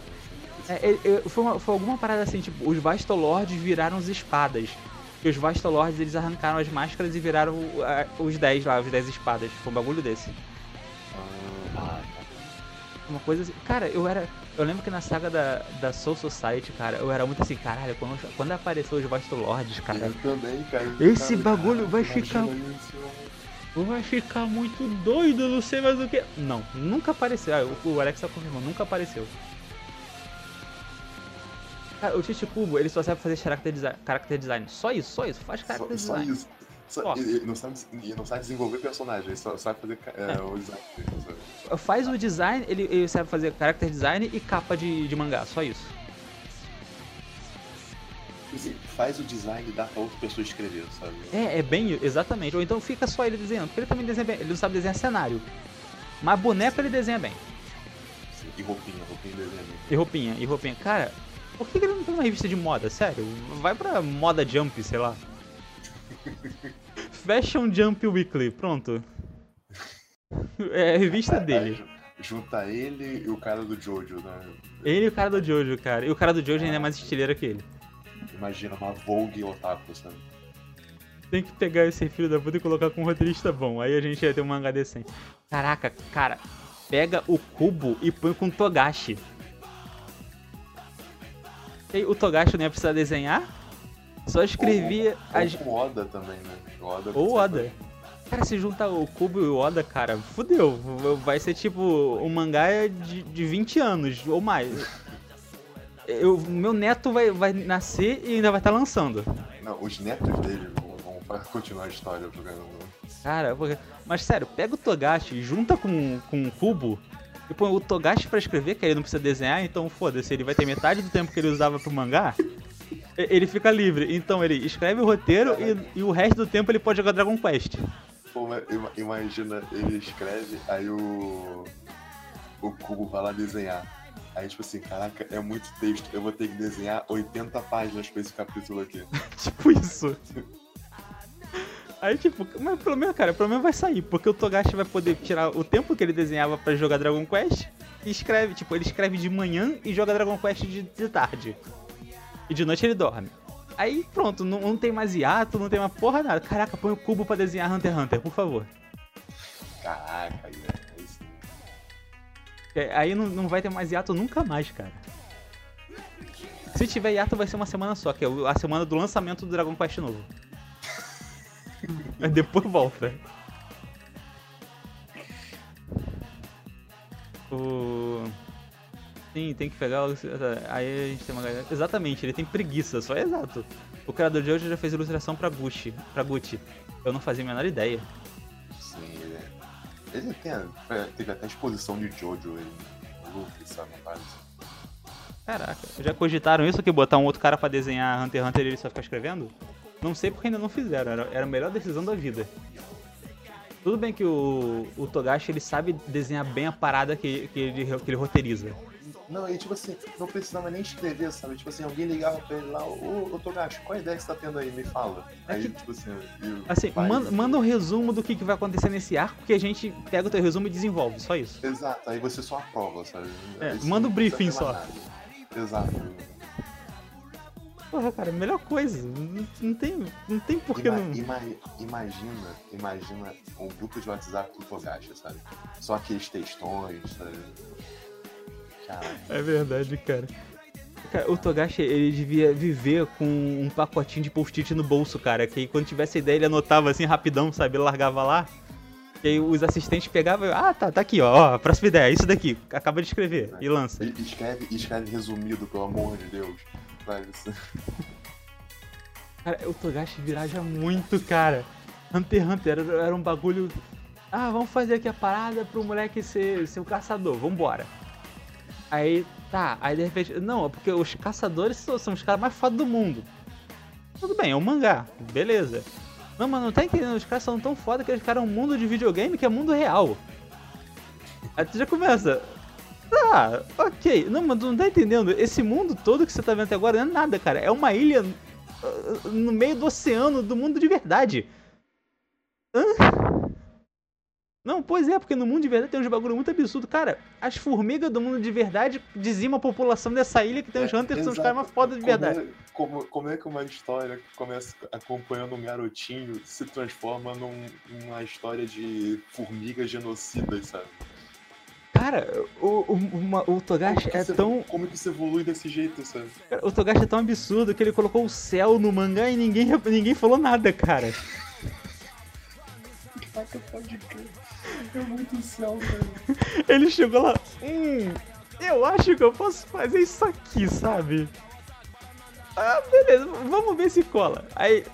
É, é, é, foi, uma- foi alguma parada assim, tipo, os Vastolords viraram os espadas. E os Vastolords eles arrancaram as máscaras e viraram a- os 10 lá, os 10 espadas. Foi um bagulho desse. Ah, ah, Uma coisa assim. Cara, eu era. Eu lembro que na saga da, da Soul Society, cara, eu era muito assim, caralho, quando, quando apareceu os Vastolords, cara. eu também, cara. Esse Cara, bagulho vai imagina ficar- isso. Vai ficar muito doido, não sei mais o que. Não, nunca apareceu. Ah, o, o Alex tá confirmando, nunca apareceu. Cara, o Tite Cubo, ele só sabe fazer character design, character design. Só isso, só isso. Faz character Só, só design. isso. Só, ele, ele não sabe, ele não sabe desenvolver personagens, só sabe fazer é, o design. sabe? Faz o design, ele, ele sabe fazer character design e capa de, de mangá, só isso. Tipo assim, faz o design e dá pra outra pessoa escrever, sabe? É, é bem, exatamente. Ou então fica só ele desenhando, porque ele também desenha bem. Ele não sabe desenhar cenário. Mas boneco ele desenha bem. Assim, E roupinha, roupinha de desenho. E roupinha, e roupinha. Cara, por que que ele não tem uma revista de moda? Sério, vai pra moda Jump, sei lá. Fashion Jump Weekly, pronto. É a revista dele. ju- Junta ele e o cara do Jojo, né? Ele e o cara do Jojo, cara. E o cara do Jojo ainda é mais estileiro que ele. Imagina uma Vogue otaku, sabe? Tem que pegar esse filho da puta e colocar com um roteirista bom. Aí a gente ia ter um mangá decente. Caraca, cara. Pega o cubo e põe com Togashi. E o Togashi não ia precisar desenhar? Só escrevia Ou, as, ou com Oda também, né? O Oda Ou Oda. Cara, se juntar o Cubo e o Oda, cara, fudeu. Vai ser tipo um mangá de, de 20 anos ou mais. Eu, meu neto vai, vai nascer e ainda vai estar lançando. Não, os netos dele vão, vão continuar a história jogando. Cara, porque- mas sério, pega o Togashi, junta com, com o Cubo e põe o Togashi pra escrever, que ele não precisa desenhar, então foda-se, ele vai ter metade do tempo que ele usava pro mangá. Ele fica livre, então ele escreve o roteiro e, e o resto do tempo ele pode jogar Dragon Quest. Pô, imagina, ele escreve, aí o. O Cubo vai lá desenhar. Aí, tipo assim, caraca, é muito texto, eu vou ter que desenhar 80 páginas pra esse capítulo aqui. Tipo isso. Aí, tipo, mas pelo menos, cara, pelo menos vai sair, porque o Togashi vai poder tirar o tempo que ele desenhava pra jogar Dragon Quest e escreve, tipo, ele escreve de manhã e joga Dragon Quest de, de tarde. E de noite ele dorme. Aí pronto, não, não tem mais hiato, não tem mais porra nada. Caraca, põe o cubo pra desenhar Hunter x Hunter, por favor. Caraca, é isso. É, Aí não, não vai ter mais hiato nunca mais, cara. Se tiver hiato, vai ser uma semana só, que é a semana do lançamento do Dragon Quest novo. Depois volta. O... Sim, tem que pegar o... Aí a gente tem uma galera... Exatamente, ele tem preguiça, só é exato. O criador de hoje já fez ilustração pra Gucci. Pra Gucci. Eu não fazia a menor ideia. Sim, ele, ele tem, teve até exposição de Jojo ele, no Luffy, sabe? Caraca, já cogitaram isso que botar um outro cara pra desenhar Hunter x Hunter e ele só ficar escrevendo? Não sei porque ainda não fizeram, era, era a melhor decisão da vida. Tudo bem que o, o Togashi ele sabe desenhar bem a parada que, que, ele, que ele roteiriza. Não, e tipo assim, não precisava nem escrever, sabe? Tipo assim, alguém ligava pra ele lá, ô, ô Togashi, qual a ideia que você tá tendo aí? Me fala. É aí, que, tipo assim, eu, assim manda, manda um resumo do que, que vai acontecer nesse arco que a gente pega o teu resumo e desenvolve, só isso. Exato, aí você só aprova, sabe? É, manda o um briefing só. Exato. Porra, cara, melhor coisa. Não, não tem, não tem porquê ima, não. Ima, imagina, imagina um grupo de WhatsApp do Togashi, sabe? Só aqueles textões, sabe? É verdade, cara. Cara, o Togashi, ele devia viver com um pacotinho de post-it no bolso, cara. Que aí, quando tivesse ideia, ele anotava assim rapidão, sabe? Ele largava lá. E aí os assistentes pegavam e, ah, tá, tá aqui, ó, ó, próxima ideia, isso daqui, acaba de escrever, e lança. E escreve, escreve resumido, pelo amor de Deus. Vai, Cara, o Togashi viraja muito, cara. Hunter x Hunter era, era, um bagulho. Ah, vamos fazer aqui a parada pro moleque ser, ser o caçador, vambora. Aí, tá, aí de repente. Não, porque os caçadores são, são os caras mais foda do mundo. Tudo bem, é um mangá, beleza. Não, mas não tá entendendo, os caras são tão foda que eles criaram um mundo de videogame que é mundo real. Aí tu já começa. Tá, ok. Não, mas tu não tá entendendo. Esse mundo todo que você tá vendo até agora não é nada, cara. É uma ilha uh, no meio do oceano do mundo de verdade. Hã? Não, pois é, porque no mundo de verdade tem uns bagulho muito absurdo. Cara, as formigas do mundo de verdade dizimam a população dessa ilha que tem os é, hunters que são os caras mais fodas de verdade. Como é, como, como é, que uma história que começa acompanhando um garotinho se transforma num, numa história de formigas genocidas, sabe? Cara, o, o, uma, o Togashi é você, tão. Como que você evolui desse jeito, sabe? Cara, o Togashi é tão absurdo que ele colocou o céu no mangá e ninguém, ninguém falou nada, cara. Pode crer. É muito céu, velho. Ele chegou lá. Hum, eu acho que eu posso fazer isso aqui, sabe? Ah, beleza, vamos ver se cola. Aí.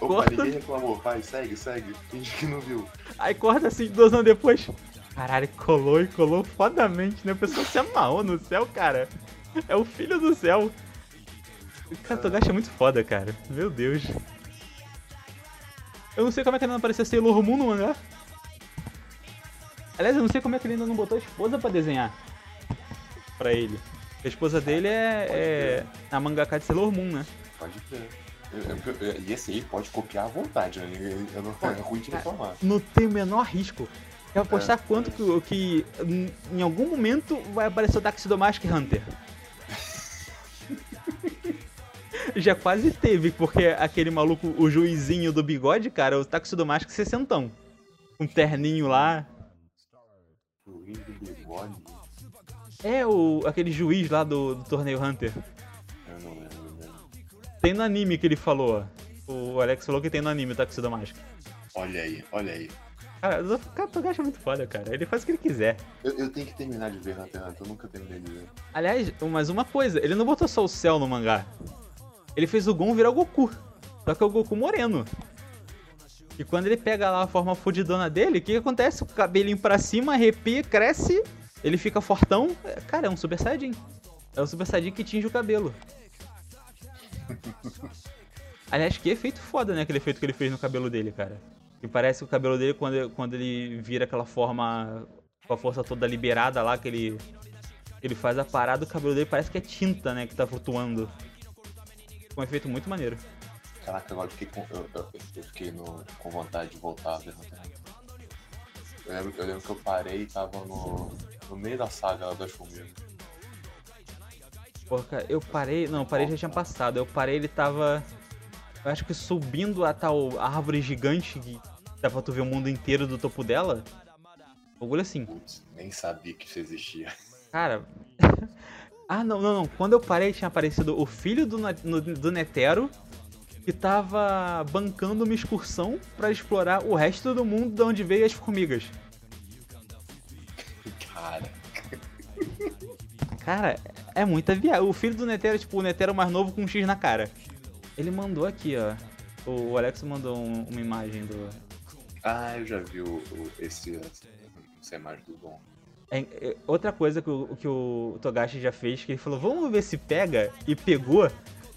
Opa, corta... ninguém reclamou. Vai, segue, segue. Finge que não viu. Aí corta assim, dois anos depois. Caralho, colou e colou fodamente, né? A pessoa se amarrou no céu, cara. É o filho do céu. O Katogashi é muito foda, cara. Meu Deus. Eu não sei como é que ele não apareceu Sailor Moon no mangá. Aliás, eu não sei como é que ele ainda não botou a esposa pra desenhar. Pra ele. A esposa dele é, é a mangaka de Sailor Moon, né? Pode crer. E esse aí pode copiar à vontade, né? Eu não é ruim de reclamar. Não tem o menor risco. Quer apostar é, quanto que, que em algum momento vai aparecer o Taxidomask Hunter? Já quase teve, porque aquele maluco, o juizinho do bigode, cara, o Taxidomask 60. Um terninho lá, Juiz do bigode? É, o, aquele juiz lá do, do torneio Hunter. Eu não lembro. Tem no anime que ele falou. O Alex falou que tem no anime o Taxi da Mágica. Olha aí, olha aí. Cara, o Katogashi é muito foda, cara. Ele faz o que ele quiser. Eu, eu tenho que terminar de ver Hunter x Hunter, eu nunca terminei de ver. Aliás, mas uma coisa, ele não botou só o céu no mangá. Ele fez o Gon virar o Goku. Só que é o Goku moreno. E quando ele pega lá a forma fudidona dele, o que, que acontece? O cabelinho pra cima, arrepia, cresce, ele fica fortão. Cara, é um Super Saiyajin. É o Super Saiyajin que tinge o cabelo. Aliás, que efeito foda, né? Aquele efeito que ele fez no cabelo dele, cara. E parece que o cabelo dele, quando, quando ele vira aquela forma com a força toda liberada lá, que ele, ele faz a parada, o cabelo dele parece que é tinta, né? Que tá flutuando. Um efeito muito maneiro. Caraca, agora eu fiquei, com, eu, eu, eu fiquei no, com vontade de voltar a ver eu lembro, eu lembro que eu parei e tava no, no meio da saga das formigas. Porra, cara, eu parei. Não, eu parei já tinha passado. Eu parei, ele tava. Eu acho que subindo a tal árvore gigante que dá pra tu ver o mundo inteiro do topo dela. Bagulho assim. Putz, nem sabia que isso existia. Cara, Ah, não, não, não. Quando eu parei, tinha aparecido o filho do, no- do Netero que tava bancando uma excursão pra explorar o resto do mundo de onde veio as formigas. Cara, Cara, é muita viagem. O filho do Netero, tipo, o Netero mais novo com um X na cara. Ele mandou aqui, ó. O Alex mandou um- uma imagem do. ah, eu já vi o, o- esse, essa imagem do Dom. É, é, outra coisa que o, que o Togashi já fez, que ele falou, vamos ver se pega, e pegou.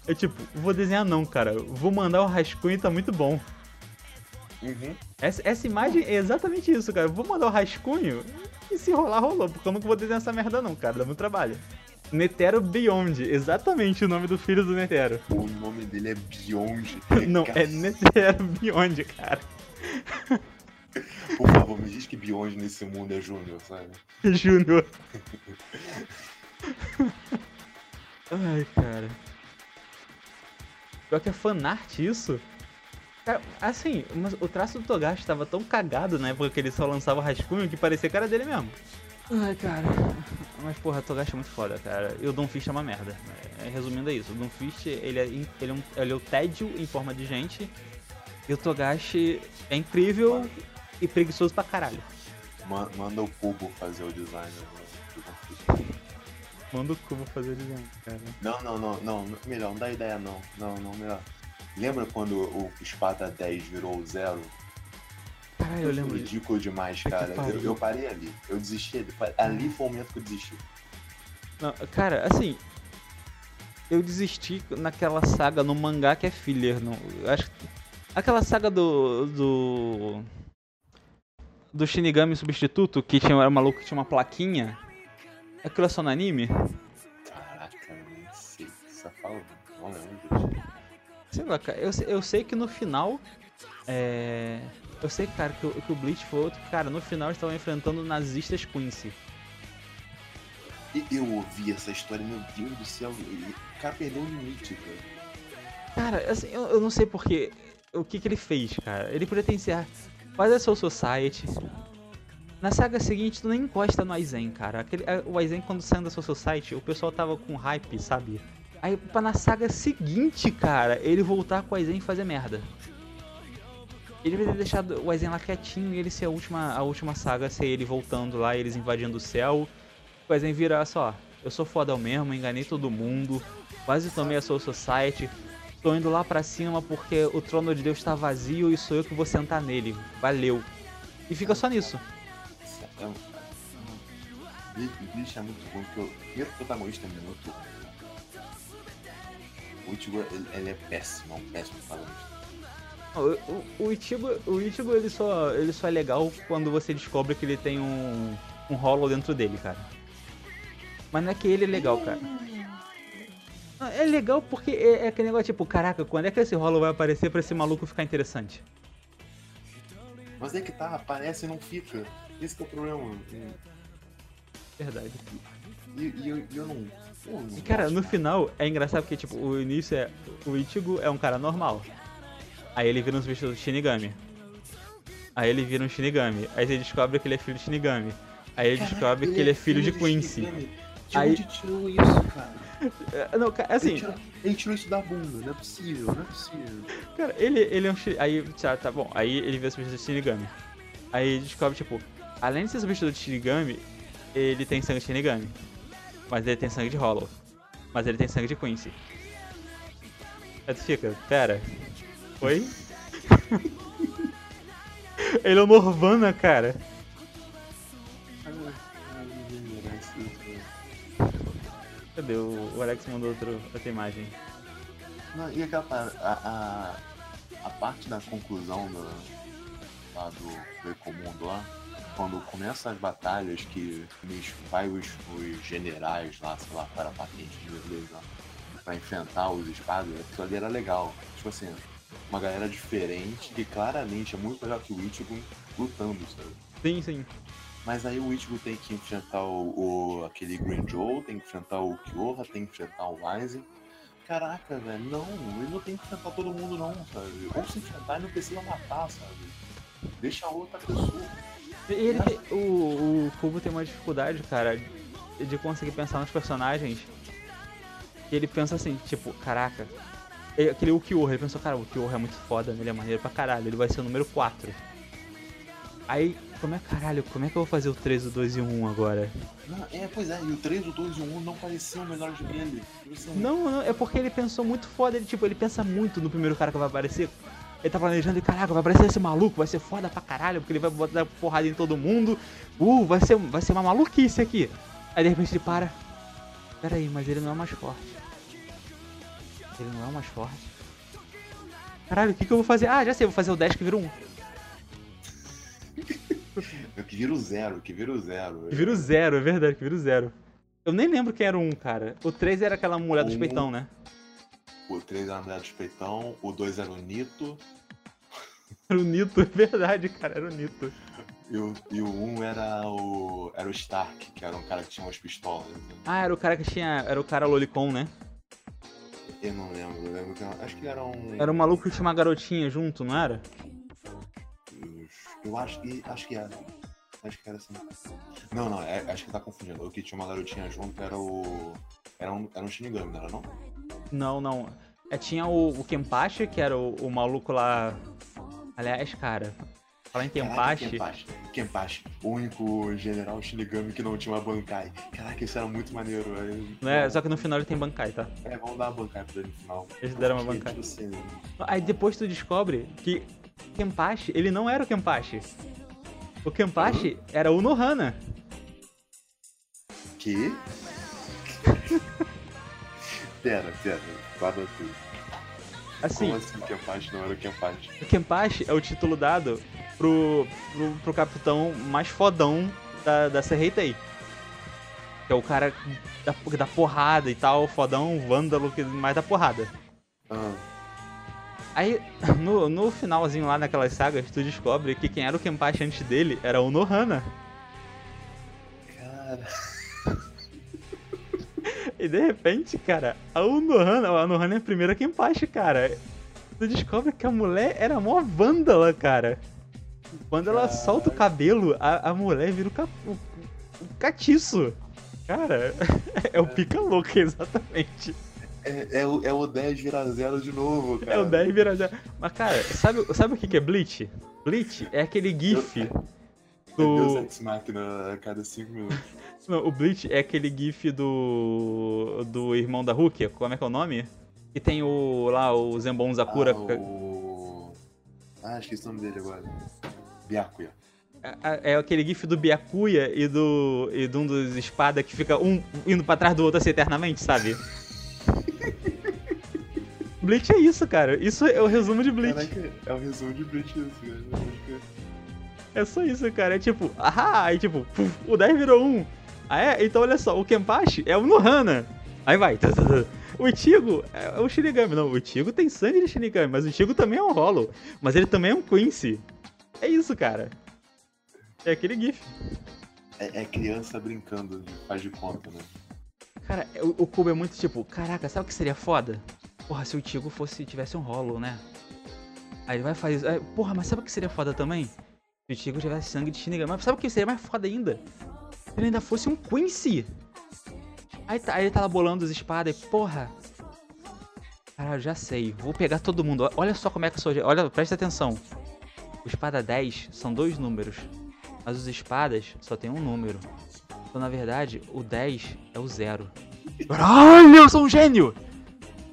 Eu tipo, vou desenhar não, cara. Vou mandar o rascunho, tá muito bom. Uhum. Essa, essa imagem é exatamente isso, cara. Vou mandar o rascunho e se rolar, rolou. Porque eu nunca vou desenhar essa merda não, cara. Dá muito trabalho. Netero Beyond, exatamente o nome do filho do Netero. O nome dele é Beyond. Não, é. Netero Beyond, cara. Por favor, me diz que Beyond nesse mundo é Júnior, sabe? Júnior. Ai, cara. Pior que é fanart isso. Cara, assim, mas o traço do Togashi tava tão cagado na época que ele só lançava rascunho que parecia que era dele mesmo. Ai, cara. Mas, porra, o Togashi é muito foda, cara. E o Don Fist é uma merda. É, resumindo é isso. O Don Fist, ele é, ele, é um, ele é o tédio em forma de gente. E o Togashi é incrível e preguiçoso pra caralho. Ma- Manda o Cubo fazer o design. Manda o Cubo fazer o design, cara. Não, não, não, não, melhor, não dá ideia não. Não, não, melhor. Lembra quando o Espada 10 virou o zero? Caralho, eu lembro disso. Ridículo demais, cara. Eu, eu parei ali. Eu desisti. Ali foi o momento que eu desisti. Não, cara, assim. Eu desisti naquela saga no mangá que é filler. Não, eu acho que. Aquela saga do. do. Do Shinigami substituto, que tinha, era um maluco que tinha uma plaquinha. Aquilo é só no anime? Caraca, nem sei o que você fala. Não lembro. Sei lá, cara. Eu, sei- eu sei que no final. É. Eu sei, cara, que, o- que o Bleach foi outro. Cara, no final eles estavam enfrentando nazistas Quincy. Eu ouvi essa história, meu Deus do céu. O cara perdeu o limite, velho. Cara, assim, eu, eu não sei porque. O que que ele fez, cara? Ele podia ter encerrado. Faz a Soul Society. Na saga seguinte, tu nem encosta no Aizen, cara. Aquele, a- o Aizen, quando saiu da Soul Society, o pessoal tava com hype, sabe? Aí, pra na saga seguinte, cara, ele voltar com o Aizen e fazer merda. Ele devia ter deixado o Aizen lá quietinho e ele ser a última, a última saga, ser ele voltando lá, eles invadindo o céu. O Aizen vira só, eu sou fodão mesmo, enganei todo mundo, quase tomei a Soul Society, tô indo lá pra cima porque o trono de Deus tá vazio e sou eu que vou sentar nele. Valeu. E fica só nisso. Bleach Bleach é muito bom, porque o primeiro protagonista é ruim. O Ichigo, ele, ele é péssimo, é um péssimo protagonista. O, o, o Ichigo, o Ichigo ele, só, ele só é legal quando você descobre que ele tem um, um Hollow dentro dele, cara. Mas não é que ele é legal, cara. Não, É legal porque é, é aquele negócio tipo, caraca, quando é que esse Hollow vai aparecer pra esse maluco ficar interessante? Mas é que tá, aparece e não fica. Esse que é o problema. Verdade. E, e eu, eu não. eu não E cara, no final é engraçado porque, tipo, o início é. O Ichigo é um cara normal. Aí ele vira um bicho do Shinigami. Aí ele vira um Shinigami. Aí você descobre que ele é filho de Shinigami. Aí ele Caraca, descobre que ele é filho de do Quincy. De Aí- onde tirou isso, cara? É, Não, cara, assim, Ele, tirou, ele tirou isso da bunda, não é possível, não é possível. cara, ele, ele é um Aí, tá, tá bom. Aí ele vira substituto de Shinigami. Aí ele descobre, tipo, além de ser substituto de Shinigami, ele tem sangue de Shinigami. Mas ele tem sangue de Hollow. Mas ele tem sangue de Quincy. Aí tu fica, pera. Oi? ele é o Norvana, cara. Cadê? O, o Alex mandou outro, outra imagem. Não, e aquela a, a, a parte da conclusão do, lá do, do Ecomundo lá, quando começam as batalhas que vai os, os generais lá, sei lá, para a patente de beleza, pra enfrentar os espadas, aquilo ali era legal. Tipo assim, uma galera diferente que claramente é muito melhor que o Ichigo lutando, sabe? Sim, sim. Mas aí o Ichigo tem que enfrentar o, o- aquele Green Joe, tem que enfrentar o Kyoha, tem que enfrentar o Aizen. Caraca, velho, não, ele não tem que enfrentar todo mundo não, sabe? Ou se enfrentar, ele não precisa matar, sabe? Deixa a outra pessoa. Ele, tem- o, o Kubo tem uma dificuldade, cara, de conseguir pensar nos personagens E ele pensa assim, tipo, caraca. é Aquele Ukiura, ele pensou, cara, o Ukiura é muito foda, ele é maneiro pra caralho, ele vai ser o número 4. Aí, como é, caralho, como é que eu vou fazer o 3, o 2 e o 1 agora? Não, é, pois é, e o 3, o 2 e o 1 não pareciam melhores que ele. Eles são- Não, não, é porque ele pensou muito foda, ele, tipo, ele pensa muito no primeiro cara que vai aparecer. Ele tá planejando e, caraca, vai aparecer esse maluco, vai ser foda pra caralho, porque ele vai botar porrada em todo mundo. Uh, vai ser, vai ser uma maluquice aqui. Aí de repente ele para. Pera aí, mas ele não é mais forte. Ele não é mais forte. Caralho, o que, que eu vou fazer? Ah, já sei, vou fazer o 10 que vira um. Eu que vira o zero, que vira o zero. Que vira o zero, é verdade, que vira o zero. Eu nem lembro quem era o 1, cara. O 3 era aquela mulher Um. peitão, né? O 3 era a mulher dos peitão, o 2 era o Nito, Era o Nito, é verdade, cara, era o Nito. e o, e o 1 era o. era o Stark, que era um cara que tinha umas pistolas. né? Ah, era o cara que tinha. Era o cara Lolicon, né? Eu não lembro, eu lembro que era- acho que era um. Era um maluco que tinha uma garotinha junto, não era? Eu acho que. acho que era. Acho que era assim. Não, não, é- acho que tá confundindo. O que tinha uma garotinha junto era o. Era um, era um Shinigami, não era não? Não, não. É, tinha o, o Kenpachi, que era o, o maluco lá. Aliás, cara, falar em Kenpachi. Kenpachi. Kenpachi, o único general Shinigami que não tinha uma Bankai. Caraca, isso era muito maneiro. velho. Não é, só que no final ele tem Bankai, tá? É, vamos dar uma Bankai pra ele no final. Eles deram uma Bankai. tipo assim, Aí depois tu descobre que Kenpachi, ele não era o Kenpachi. O Kenpachi era o Nohana. Que? pera, pera, guarda tudo. Assim, Como assim Kenpachi não era o Kenpachi? o Kenpachi é o título dado pro, pro, pro capitão mais fodão da, da Serreitei. Que é o cara da, da porrada e tal, fodão, vândalo, que mais da porrada. Ah, Aí, no, no finalzinho lá naquelas sagas, tu descobre que quem era o Kenpachi antes dele era o Nohana. cara. E de repente, cara, a Nohana, a Nohana é a primeira Kenpachi, cara. Tu descobre que a mulher era mó vândala, cara. Quando ela Caralho. solta o cabelo, a, a mulher vira o, ca, o, o catiço. Cara, é o pica louca, exatamente. É, é, o, é o 10 vira zero de novo, cara. É o 10 vira já. Mas, cara, sabe, sabe o que que é Bleach? Bleach é aquele gif É Deus do... Ex Machina a cada 5 minutos. Não, o Bleach é aquele gif do. do irmão da Rukia, como é que é o nome? Que tem o. lá, o Zenbon Zakura. Ah, o... ah, esqueci o nome dele agora. Byakuya. É, é aquele gif do Byakuya e do. e de um dos espada que fica um indo pra trás do outro assim eternamente, sabe? Bleach é isso, cara. Isso é o resumo de Bleach. Caraca, é o resumo de Bleach isso, cara. É só isso, cara. É tipo, ah, aí tipo, puf, o 10 virou 1. Ah, é? Então olha só, o Kenpachi é o Nohana. Aí vai. O Ichigo é o Shinigami. Não, o Ichigo tem sangue de Shinigami, mas o Ichigo também é um Hollow. Mas ele também é um Quincy. É isso, cara. É aquele gif. É, é criança brincando, de- faz de conta, né? Cara, o, o Kubo é muito tipo, caraca, sabe o que seria foda? Porra, se o Ichigo fosse, tivesse um Hollow, né? Aí ele vai fazer isso. Aí, porra, mas sabe o que seria foda também? Se o Ichigo tivesse sangue de Shinigami. Mas sabe o que seria mais foda ainda? Se ele ainda fosse um Quincy. Aí, tá, aí ele tá lá bolando as espadas e, porra. Caralho, já sei. Vou pegar todo mundo. Olha só como é que eu sou. Olha, presta atenção. O espada 10 são dois números. Mas os espadas só tem um número. Então, na verdade, o 10 é o zero. Caralho, eu sou um gênio!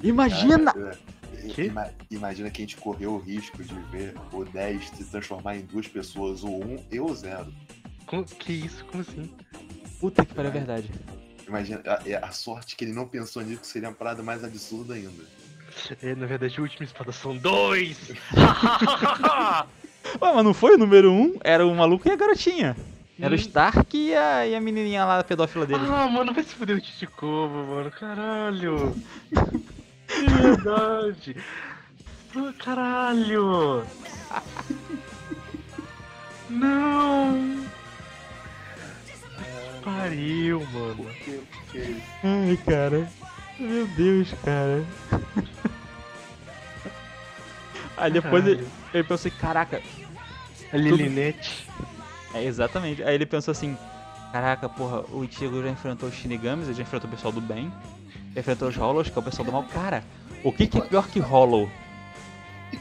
Imagina! Cara, é, Que? ima- imagina que a gente correu o risco de ver o 10 se transformar em duas pessoas, o 1 e o 0. Como- que isso? Como assim? Puta que pariu, é verdade. Imagina a, é a sorte que ele não pensou nisso, que seria uma parada mais absurda ainda. É, na verdade, o último espada são dois! Ué, mas não foi o número 1? Um, era o maluco e a garotinha. Era o Hum. Stark e a, e a menininha lá, a pedófila dele. ah, mano, vai se fuder o Titicobo, mano, caralho! Verdade! Ah, caralho! Não! Pariu, mano. Ai, cara. Meu Deus, cara. Aí depois ele, ele pensou assim, caraca, A Lilinete. É, exatamente. Aí ele pensou assim: Caraca, porra, o Ichigo já enfrentou os Shinigamis, ele já enfrentou o pessoal do bem. Enfrentou os Hollows, que é o pessoal do mal. Cara, o que, que é pior que Hollow?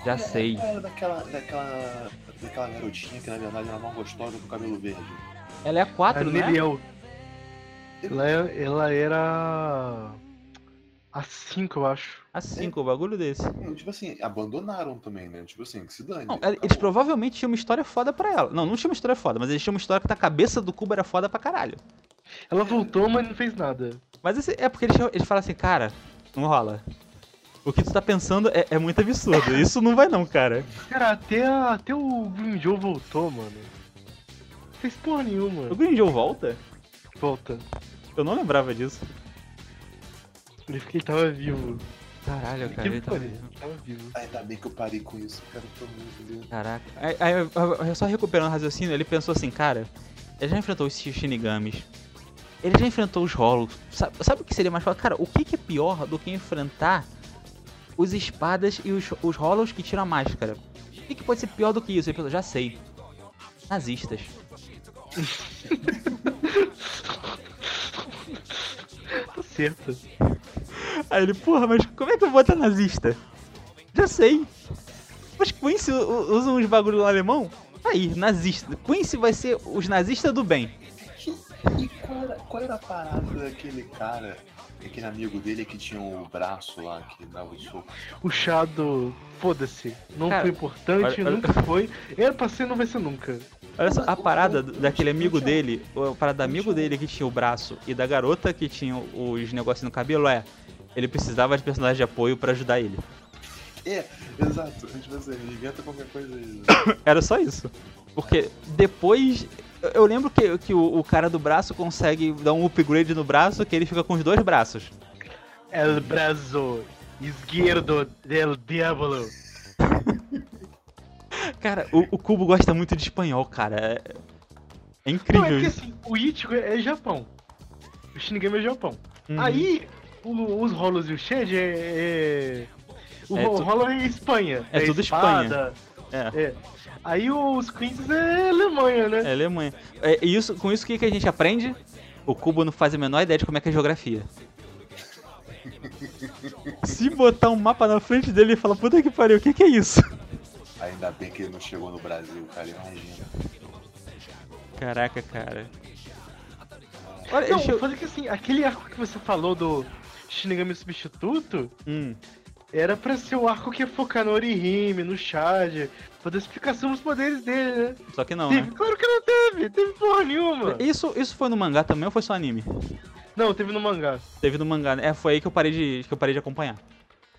Já é- sei. era daquela, daquela, daquela garotinha que na verdade era mal gostosa com cabelo verde. Ela é a A 4, né? Neriel. Ela, é- ela era. A 5, eu acho. A 5, o bagulho desse. Tipo assim, abandonaram também, né? Tipo assim, que se dane. Não, eles provavelmente tinham uma história foda pra ela. Não, não tinha uma história foda, mas eles tinham uma história que na cabeça do Cubo era foda pra caralho. Ela voltou, mas não fez nada. Mas esse- é porque eles, eles falam assim, cara, não rola. O que tu tá pensando é, é muito absurdo. Isso não vai não, cara. Cara, até, a- até o Green Joe voltou, mano. Não fez porra nenhuma. O Green Joe volta? Volta. Eu não lembrava disso. Ele ele tava vivo. Caralho, cara, Que ele vivo. ele tava vivo. Ainda bem que eu parei com isso, cara, pelo amor de Deus. Caraca. Aí, aí, eu- eu- eu só recuperando o raciocínio, ele pensou assim, cara, ele já enfrentou os Shinigamis. Ele já enfrentou os Hollows. Sabe, sabe o que seria mais fácil? Cara, o que, que é pior do que enfrentar os espadas e os, os Hollows que tiram a máscara? O que, que pode ser pior do que isso? Pensou, já sei. Nazistas. Tá certo. Aí ele, porra, mas como é que eu vou botar nazista? Já sei. Mas Quincy usa uns bagulho alemão? Aí, nazista. Quincy vai ser os nazistas do bem. Qual era, a parada daquele cara, aquele amigo dele que tinha o braço lá, que dava o soco? O Shadow, foda-se. Não Cara, foi importante, olha- olha- nunca foi. Era pra ser, não vai ser nunca. Olha só, a parada daquele amigo dele, a parada do amigo dele que tinha o braço e da garota que tinha os negocinhos no cabelo é. Ele precisava de personagem de apoio pra ajudar ele. É, exato. Tipo assim, inventa qualquer coisa aí. Era só isso. Porque depois. Eu- lembro que, que o, o cara do braço consegue dar um upgrade no braço que ele fica com os dois braços. El brazo izquierdo del diablo. Cara, o, o Cubo gosta muito de espanhol, cara. É, é Não, incrível é que isso. assim, o Ichigo é Japão. O Shinigami é Japão. Uhum. Aí, o- os Rolos e o Shed é. é... O É tu- Rolo é Espanha. é tudo espada, É, É. Aí os Queens é Alemanha, né? é Alemanha. É, e isso, com isso, o que, que a gente aprende? O Cubo não faz a menor ideia de como é que é geografia. Se botar um mapa na frente dele e falar, puta que pariu, o que, que é isso? Ainda bem que ele não chegou no Brasil, cara, imagina. Caraca, cara. Olha, Não, chegou... foda que assim, aquele arco que você falou do Shinigami substituto Hum, era pra ser o arco que ia focar no Orihime, no Chad, pra dar explicação dos poderes dele, né? só que não, teve, né? claro que não teve, teve porra nenhuma. Isso, isso foi no mangá também ou foi só anime? Não, teve no mangá. Teve no mangá, né? É, foi aí que eu parei de, que eu parei de acompanhar.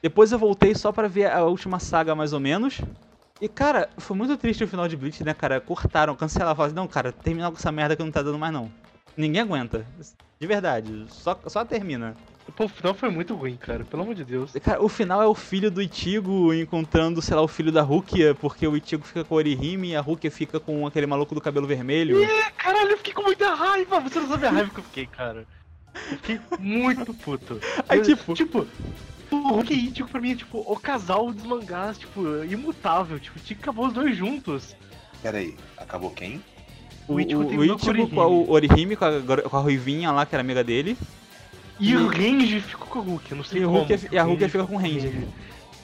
Depois eu voltei só pra ver a última saga, mais ou menos. E, cara, foi muito triste o final de Bleach, né, cara? Cortaram, cancelaram. Falaram, assim, não, cara, termina com essa merda que não tá dando mais, não. Ninguém aguenta. De verdade. Só, só termina. Pô, o final foi muito ruim, cara, pelo amor de Deus. Cara, o final é o filho do Ichigo encontrando, sei lá, o filho da Rukia, porque o Ichigo fica com o Orihime e a Rukia fica com aquele maluco do cabelo vermelho. É, caralho, eu fiquei com muita raiva. Você não sabe a raiva que eu fiquei, cara. Eu fiquei muito puto. Aí, tipo- Tipo, o Hulk e Ichigo pra mim é tipo o casal dos mangás, tipo, imutável. Tipo, tinha que acabar os dois juntos. Pera aí, acabou quem? O, Ichigo o, o terminou com o Ichigo com a- o Orihime, com a, com a Ruivinha lá, que era amiga dele. E, o Range ficou com o Hulk, eu não sei E, o como. Rukia, e a Rukia fica com o Ranger.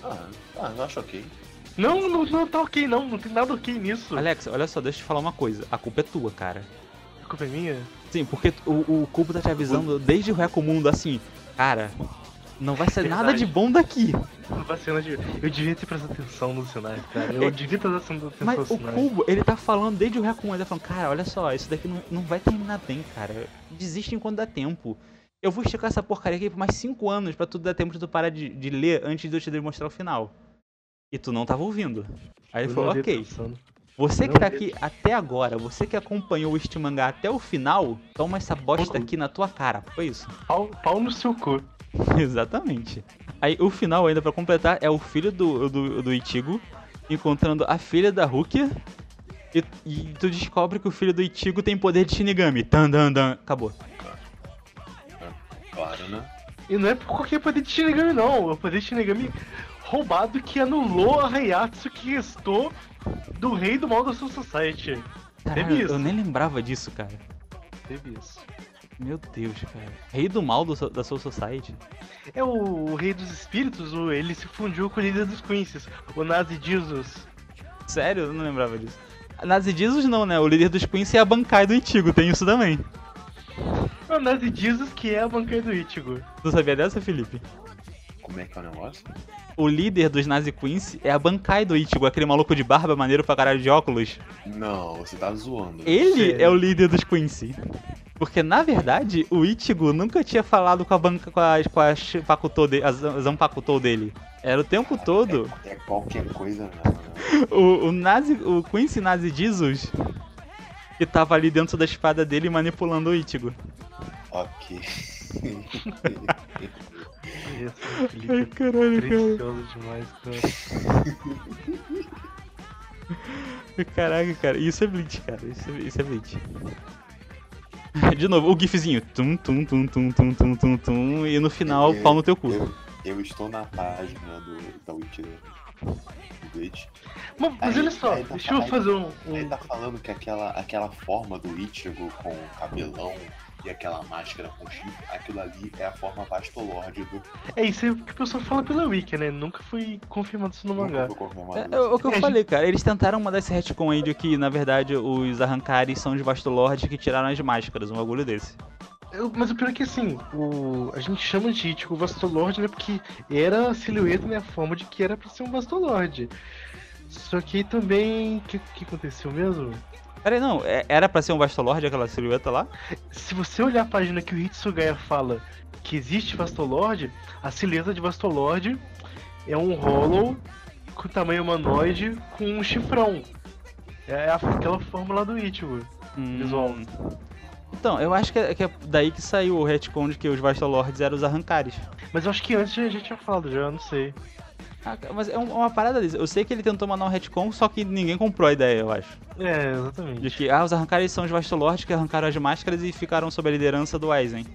Ah, ah, eu acho ok. Não, não, não tá ok não, não tem nada ok nisso. Alex, olha só, deixa eu te falar uma coisa. A culpa é tua, cara. A culpa é minha? Sim, porque o, o Cubo tá te avisando desde o Reco Mundo assim, cara, não vai ser nada de bom daqui. Não vai ser nada de- Eu devia ter prestado atenção no cenário, cara. Eu É- devia estar prestando atenção Mas no o cenário. Cubo, ele tá falando desde o Reco Mundo, ele tá falando, cara, olha só, isso daqui não, não vai terminar bem, cara. Desiste enquanto dá tempo. Eu vou esticar essa porcaria aqui por mais 5 anos pra tu dar tempo de tu parar de, de ler antes de eu te demonstrar o final. E tu não tava ouvindo. Aí ele falou, ok. Você que tá aqui até agora, você que acompanhou este mangá até o final, toma essa bosta aqui na tua cara. Foi isso. Pau, pau no seu cu. Exatamente. Aí o final, ainda pra completar, é o filho do, do, do Ichigo encontrando a filha da Rukia. E, e tu descobre que o filho do Ichigo tem poder de Shinigami. Tan, dan, dan. Acabou. Claro, né? E não é por qualquer poder de Shinigami, não. É o poder de Shinigami roubado que anulou a Heiatsu que restou do rei do mal da Soul Society. Caralho, Teve isso. eu nem lembrava disso, cara. Teve isso. Meu Deus, cara. Rei do mal do, da Soul Society. É o, o rei dos espíritos, o- ele se fundiu com o líder dos Quincy's, o Nazi Jesus. Sério? Eu não lembrava disso. Nazi Jesus não, né? O líder dos Queens é a Bankai do Ichigo, tem isso também. É o Nazi Jesus que é a banca do Ichigo. Tu sabia dessa, Felipe? Como é que é o negócio? O líder dos Nazi Queens é a Bankai do Ichigo, aquele maluco de barba maneiro pra caralho de óculos. Não, você tá zoando. Ele é o líder dos Quincy. Porque, na verdade, o Ichigo nunca tinha falado com a banca, com a, com a Shipakuto de, a Zan- Zanpakuto dele. Era o tempo todo É, é qualquer coisa mesmo, né? o, o Nazi, o Quincy Nazi Jesus que tava ali dentro da espada dele manipulando o Ichigo. Ok. Esse Ai, Felipe caralho, é precioso demais, cara. Caraca, cara, isso é Bleach, cara. Isso é, isso é Bleach. De novo, o gifzinho. Tum, tum, tum, tum, tum, tum, tum, tum. E no final, Eu- pau no teu cu. Eu, eu estou na página do, da Wiki do do Mas, mas Aí- olha só, tá- deixa eu fazer um. Ele um... tá falando que aquela, aquela forma do Ichigo com o cabelão e aquela máscara com chifre, aquilo ali é a forma Vastolord do É isso aí que o pessoal fala pela Wiki, né? Nunca foi confirmado isso no mangá. Nunca foi confirmado É, é o que eu É, falei, cara. Eles tentaram mandar esse retcon aí de que, na verdade, os Arrancares são os Vastolords que tiraram as máscaras, um bagulho desse. Eu- mas o pior é que assim, o, a gente chama de Ichigo Vastolord, né? Porque era a silhueta, né? A forma de que era pra ser um Vastolord. Só que também. O que, que aconteceu mesmo? Peraí, não, é- era pra ser um Vastolord aquela silhueta lá? Se você olhar a página que o Hitsugaya fala que existe Vastolord, a silhueta de Vastolord é um Hollow com tamanho humanoide com um chifrão. É a- aquela fórmula do Ichigo. Visual. Hum. Então, eu acho que é, que é daí que saiu o retcon de que os Vastolords eram os Arrancares. Mas eu acho que antes já, já tinha falado, já, não sei. Ah, mas é um- uma parada disso. Eu sei que ele tentou mandar um retcon, só que ninguém comprou a ideia, eu acho. É, De exatamente. que, ah, os Arrancares são os Vastolords que arrancaram as máscaras e ficaram sob a liderança do Aizen.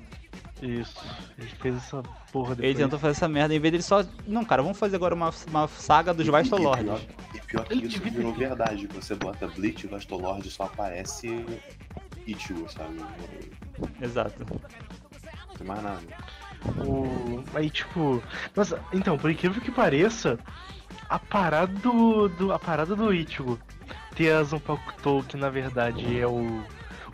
Isso. Ele fez essa porra Ele depois. tentou fazer essa merda, em vez dele só. Não, cara, vamos fazer agora uma, uma saga dos Vastolords. E pior, e pior que Ele isso virou verdade. Você bota Bleach e Vastolord só aparece Ichigo, sabe? Não Exato. tem mais nada. O... Aí, tipo. Mas, então, por incrível que pareça, a parada do. do- a parada do Ichigo ter a Zanpakuto, que na verdade é o.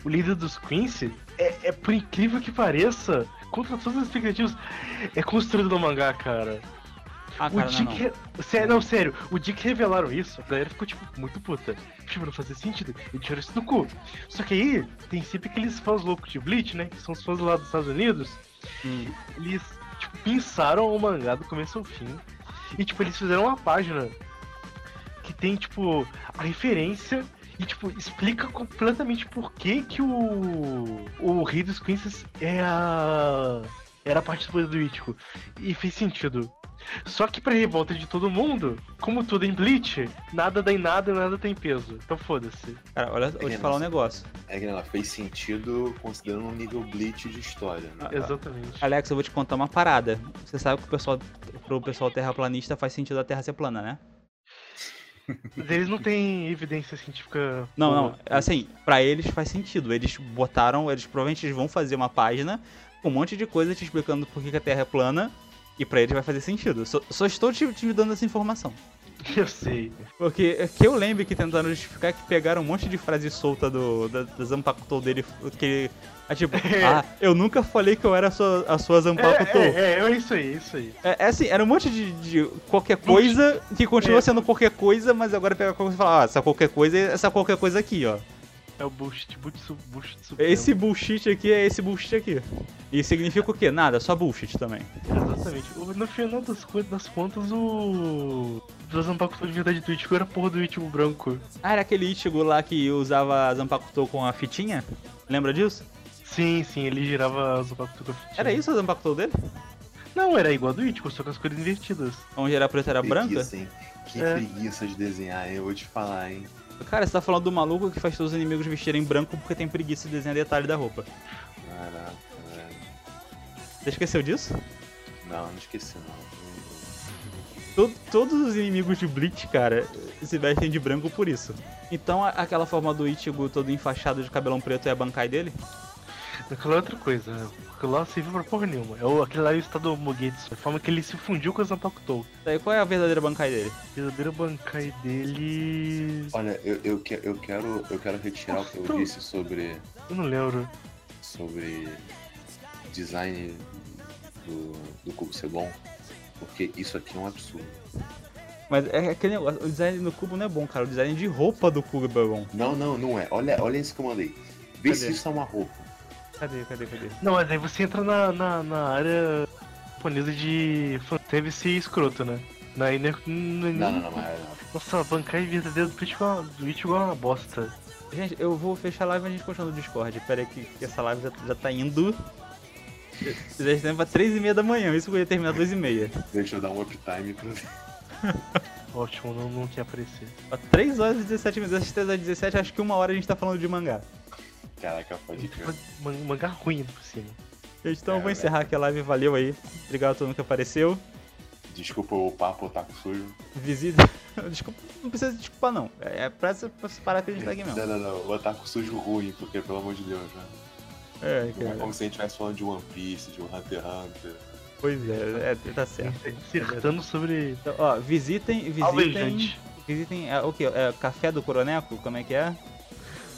O líder dos Quincy, é, é por incrível que pareça, contra todas as expectativas, é construído no mangá, cara. Ah, o cara, não, dia não. que. re- Sério, não, sério, o dia que revelaram isso, a galera ficou, tipo, muito puta. Tipo, não fazia sentido. E tiraram isso do cu. Só que aí, tem sempre aqueles fãs loucos de Bleach, né? Que são os fãs lá dos Estados Unidos. Hum. Eles, tipo, pensaram o mangá do começo ao fim. E, tipo, eles fizeram uma página que tem, tipo, a referência e, tipo, explica completamente por que que o. O Rei dos Quinces é a. Era a parte do Ichigo. E fez sentido. Só que pra revolta de todo mundo, como tudo em Bleach, nada dá em nada e nada tem peso. Então foda-se. Cara, olha, vou te falar um negócio. É que ela fez sentido considerando um nível Bleach de história, né? Ah, Exatamente. Alex, eu vou te contar uma parada. Você sabe que o pessoal, pro pessoal terraplanista faz sentido a Terra ser plana, né? Mas eles não têm evidência científica. Não, não. Assim, pra eles faz sentido. Eles botaram, eles provavelmente eles vão fazer uma página com um monte de coisa te explicando por que a Terra é plana. E pra eles vai fazer sentido. Só, só estou te, te dando essa informação. Eu sei. Porque é que eu lembro que tentaram justificar que pegaram um monte de frase solta do, da, da dele. Que. É tipo, É. ah, eu nunca falei que eu era a sua, a sua. É, é, é, é isso aí, isso aí. É, é assim, era um monte de, de qualquer coisa que continua É. sendo qualquer coisa, mas agora pega qualquer coisa e fala, ah, essa qualquer coisa é essa qualquer coisa aqui, ó. É o bullshit, bullshit, bullshit supremo. Esse bullshit aqui é esse bullshit aqui. E significa o quê? Nada, só bullshit também. Exatamente. O- No final das, das contas, o. Do Zanpakuto de verdade do Ichigo era a porra do Ichigo branco. Ah, era aquele Ichigo lá que usava a Zanpakuto com a fitinha? Lembra disso? Sim, sim, ele girava o Zanpakuto com a fitinha. Era isso a Zanpakuto dele? Não, era igual a do Ichigo, só com as cores invertidas. Onde era preta era branca? Preguiça, hein? Que É. preguiça de desenhar, hein? eu vou te falar, hein? Cara, você tá falando do maluco que faz todos os inimigos vestirem branco porque tem preguiça de desenhar detalhe da roupa. Caraca, velho. Você esqueceu disso? Não, não esqueci não. To- todos os inimigos de Bleach, cara, se vestem de branco por isso. Então a- aquela forma do Ichigo todo enfaixado de cabelão preto é a Bankai dele? Aquela é outra coisa, né? Aquilo lá serviu pra porra nenhuma. É o, aquele lá é o estado Mogetsu. A forma que ele se fundiu com o Zanpakutou. Daí qual é a verdadeira bancai dele? O verdadeiro Bankai dele. Olha, eu, eu, que- eu quero, eu quero retirar o que eu disse sobre, Eu não lembro. sobre design do, do cubo ser bom, porque isso aqui é um absurdo. Mas é aquele negócio, o design do cubo não é bom, cara. O design de roupa do cubo é bom. Não, não, não é. Olha, olha esse que eu mandei. Vê se Cadê? isso é uma roupa. Cadê, cadê, cadê? Não, mas aí você entra na, na, na área japonesa de fanservice escroto, né? Na, aí não, não, Não, não, não, mas não. Nossa, Bankai verdadeiro do Twitch igual, do Twitch igual uma bosta. Gente, eu vou fechar a live e a gente continua no Discord. Pera aí que, que essa live já, já tá indo. Já indo pra 3 e meia da manhã, isso que eu ia terminar 2 e meia. Deixa eu dar um uptime pra ver. Ótimo, não, não quer aparecer. Ó, 3 horas e 17 minutos, das 3 às 17, acho que uma hora a gente tá falando de mangá. Caraca, pode crer. Man- Mangá ruim por cima. Gente, então eu vou É, encerrar aqui a live, valeu aí. Obrigado a todo mundo que apareceu. Desculpa o papo otaku sujo. Visita. Desculpa, não precisa desculpar não. É pra essa pra essa parada que a gente tá aqui mesmo. Não, não, não. O otaku sujo ruim, porque pelo amor de Deus, né? É, Não é cara. como se a gente estivesse falando de One Piece, de um Hunter x Hunter. Pois é, é, tá certo. Acertando sobre Então, ó, visitem, visitem. Alvejante. Visitem. É, o que? É Café do Coroneco? Como é que é?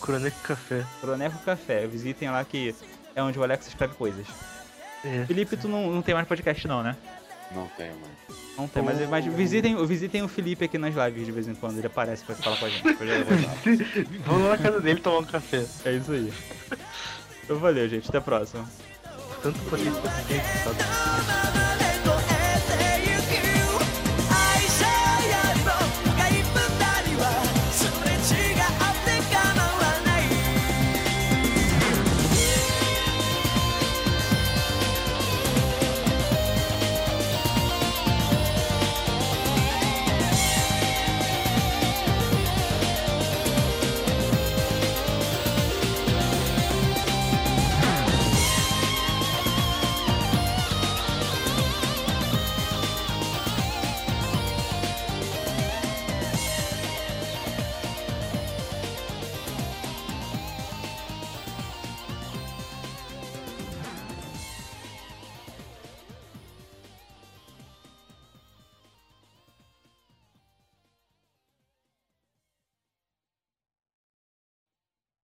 Coroneco Café. Coroneco Café. Visitem lá que é onde o Alex escreve coisas. É. Felipe, tu não, não tem mais podcast não, né? Não tem, mano. Não tem, mas, mas visitem, visitem o Felipe aqui nas lives de vez em quando, ele aparece pra falar com a gente. Vamos lá na casa dele tomar um café. É isso aí. Então valeu, gente. Até a próxima. Tanto poder que?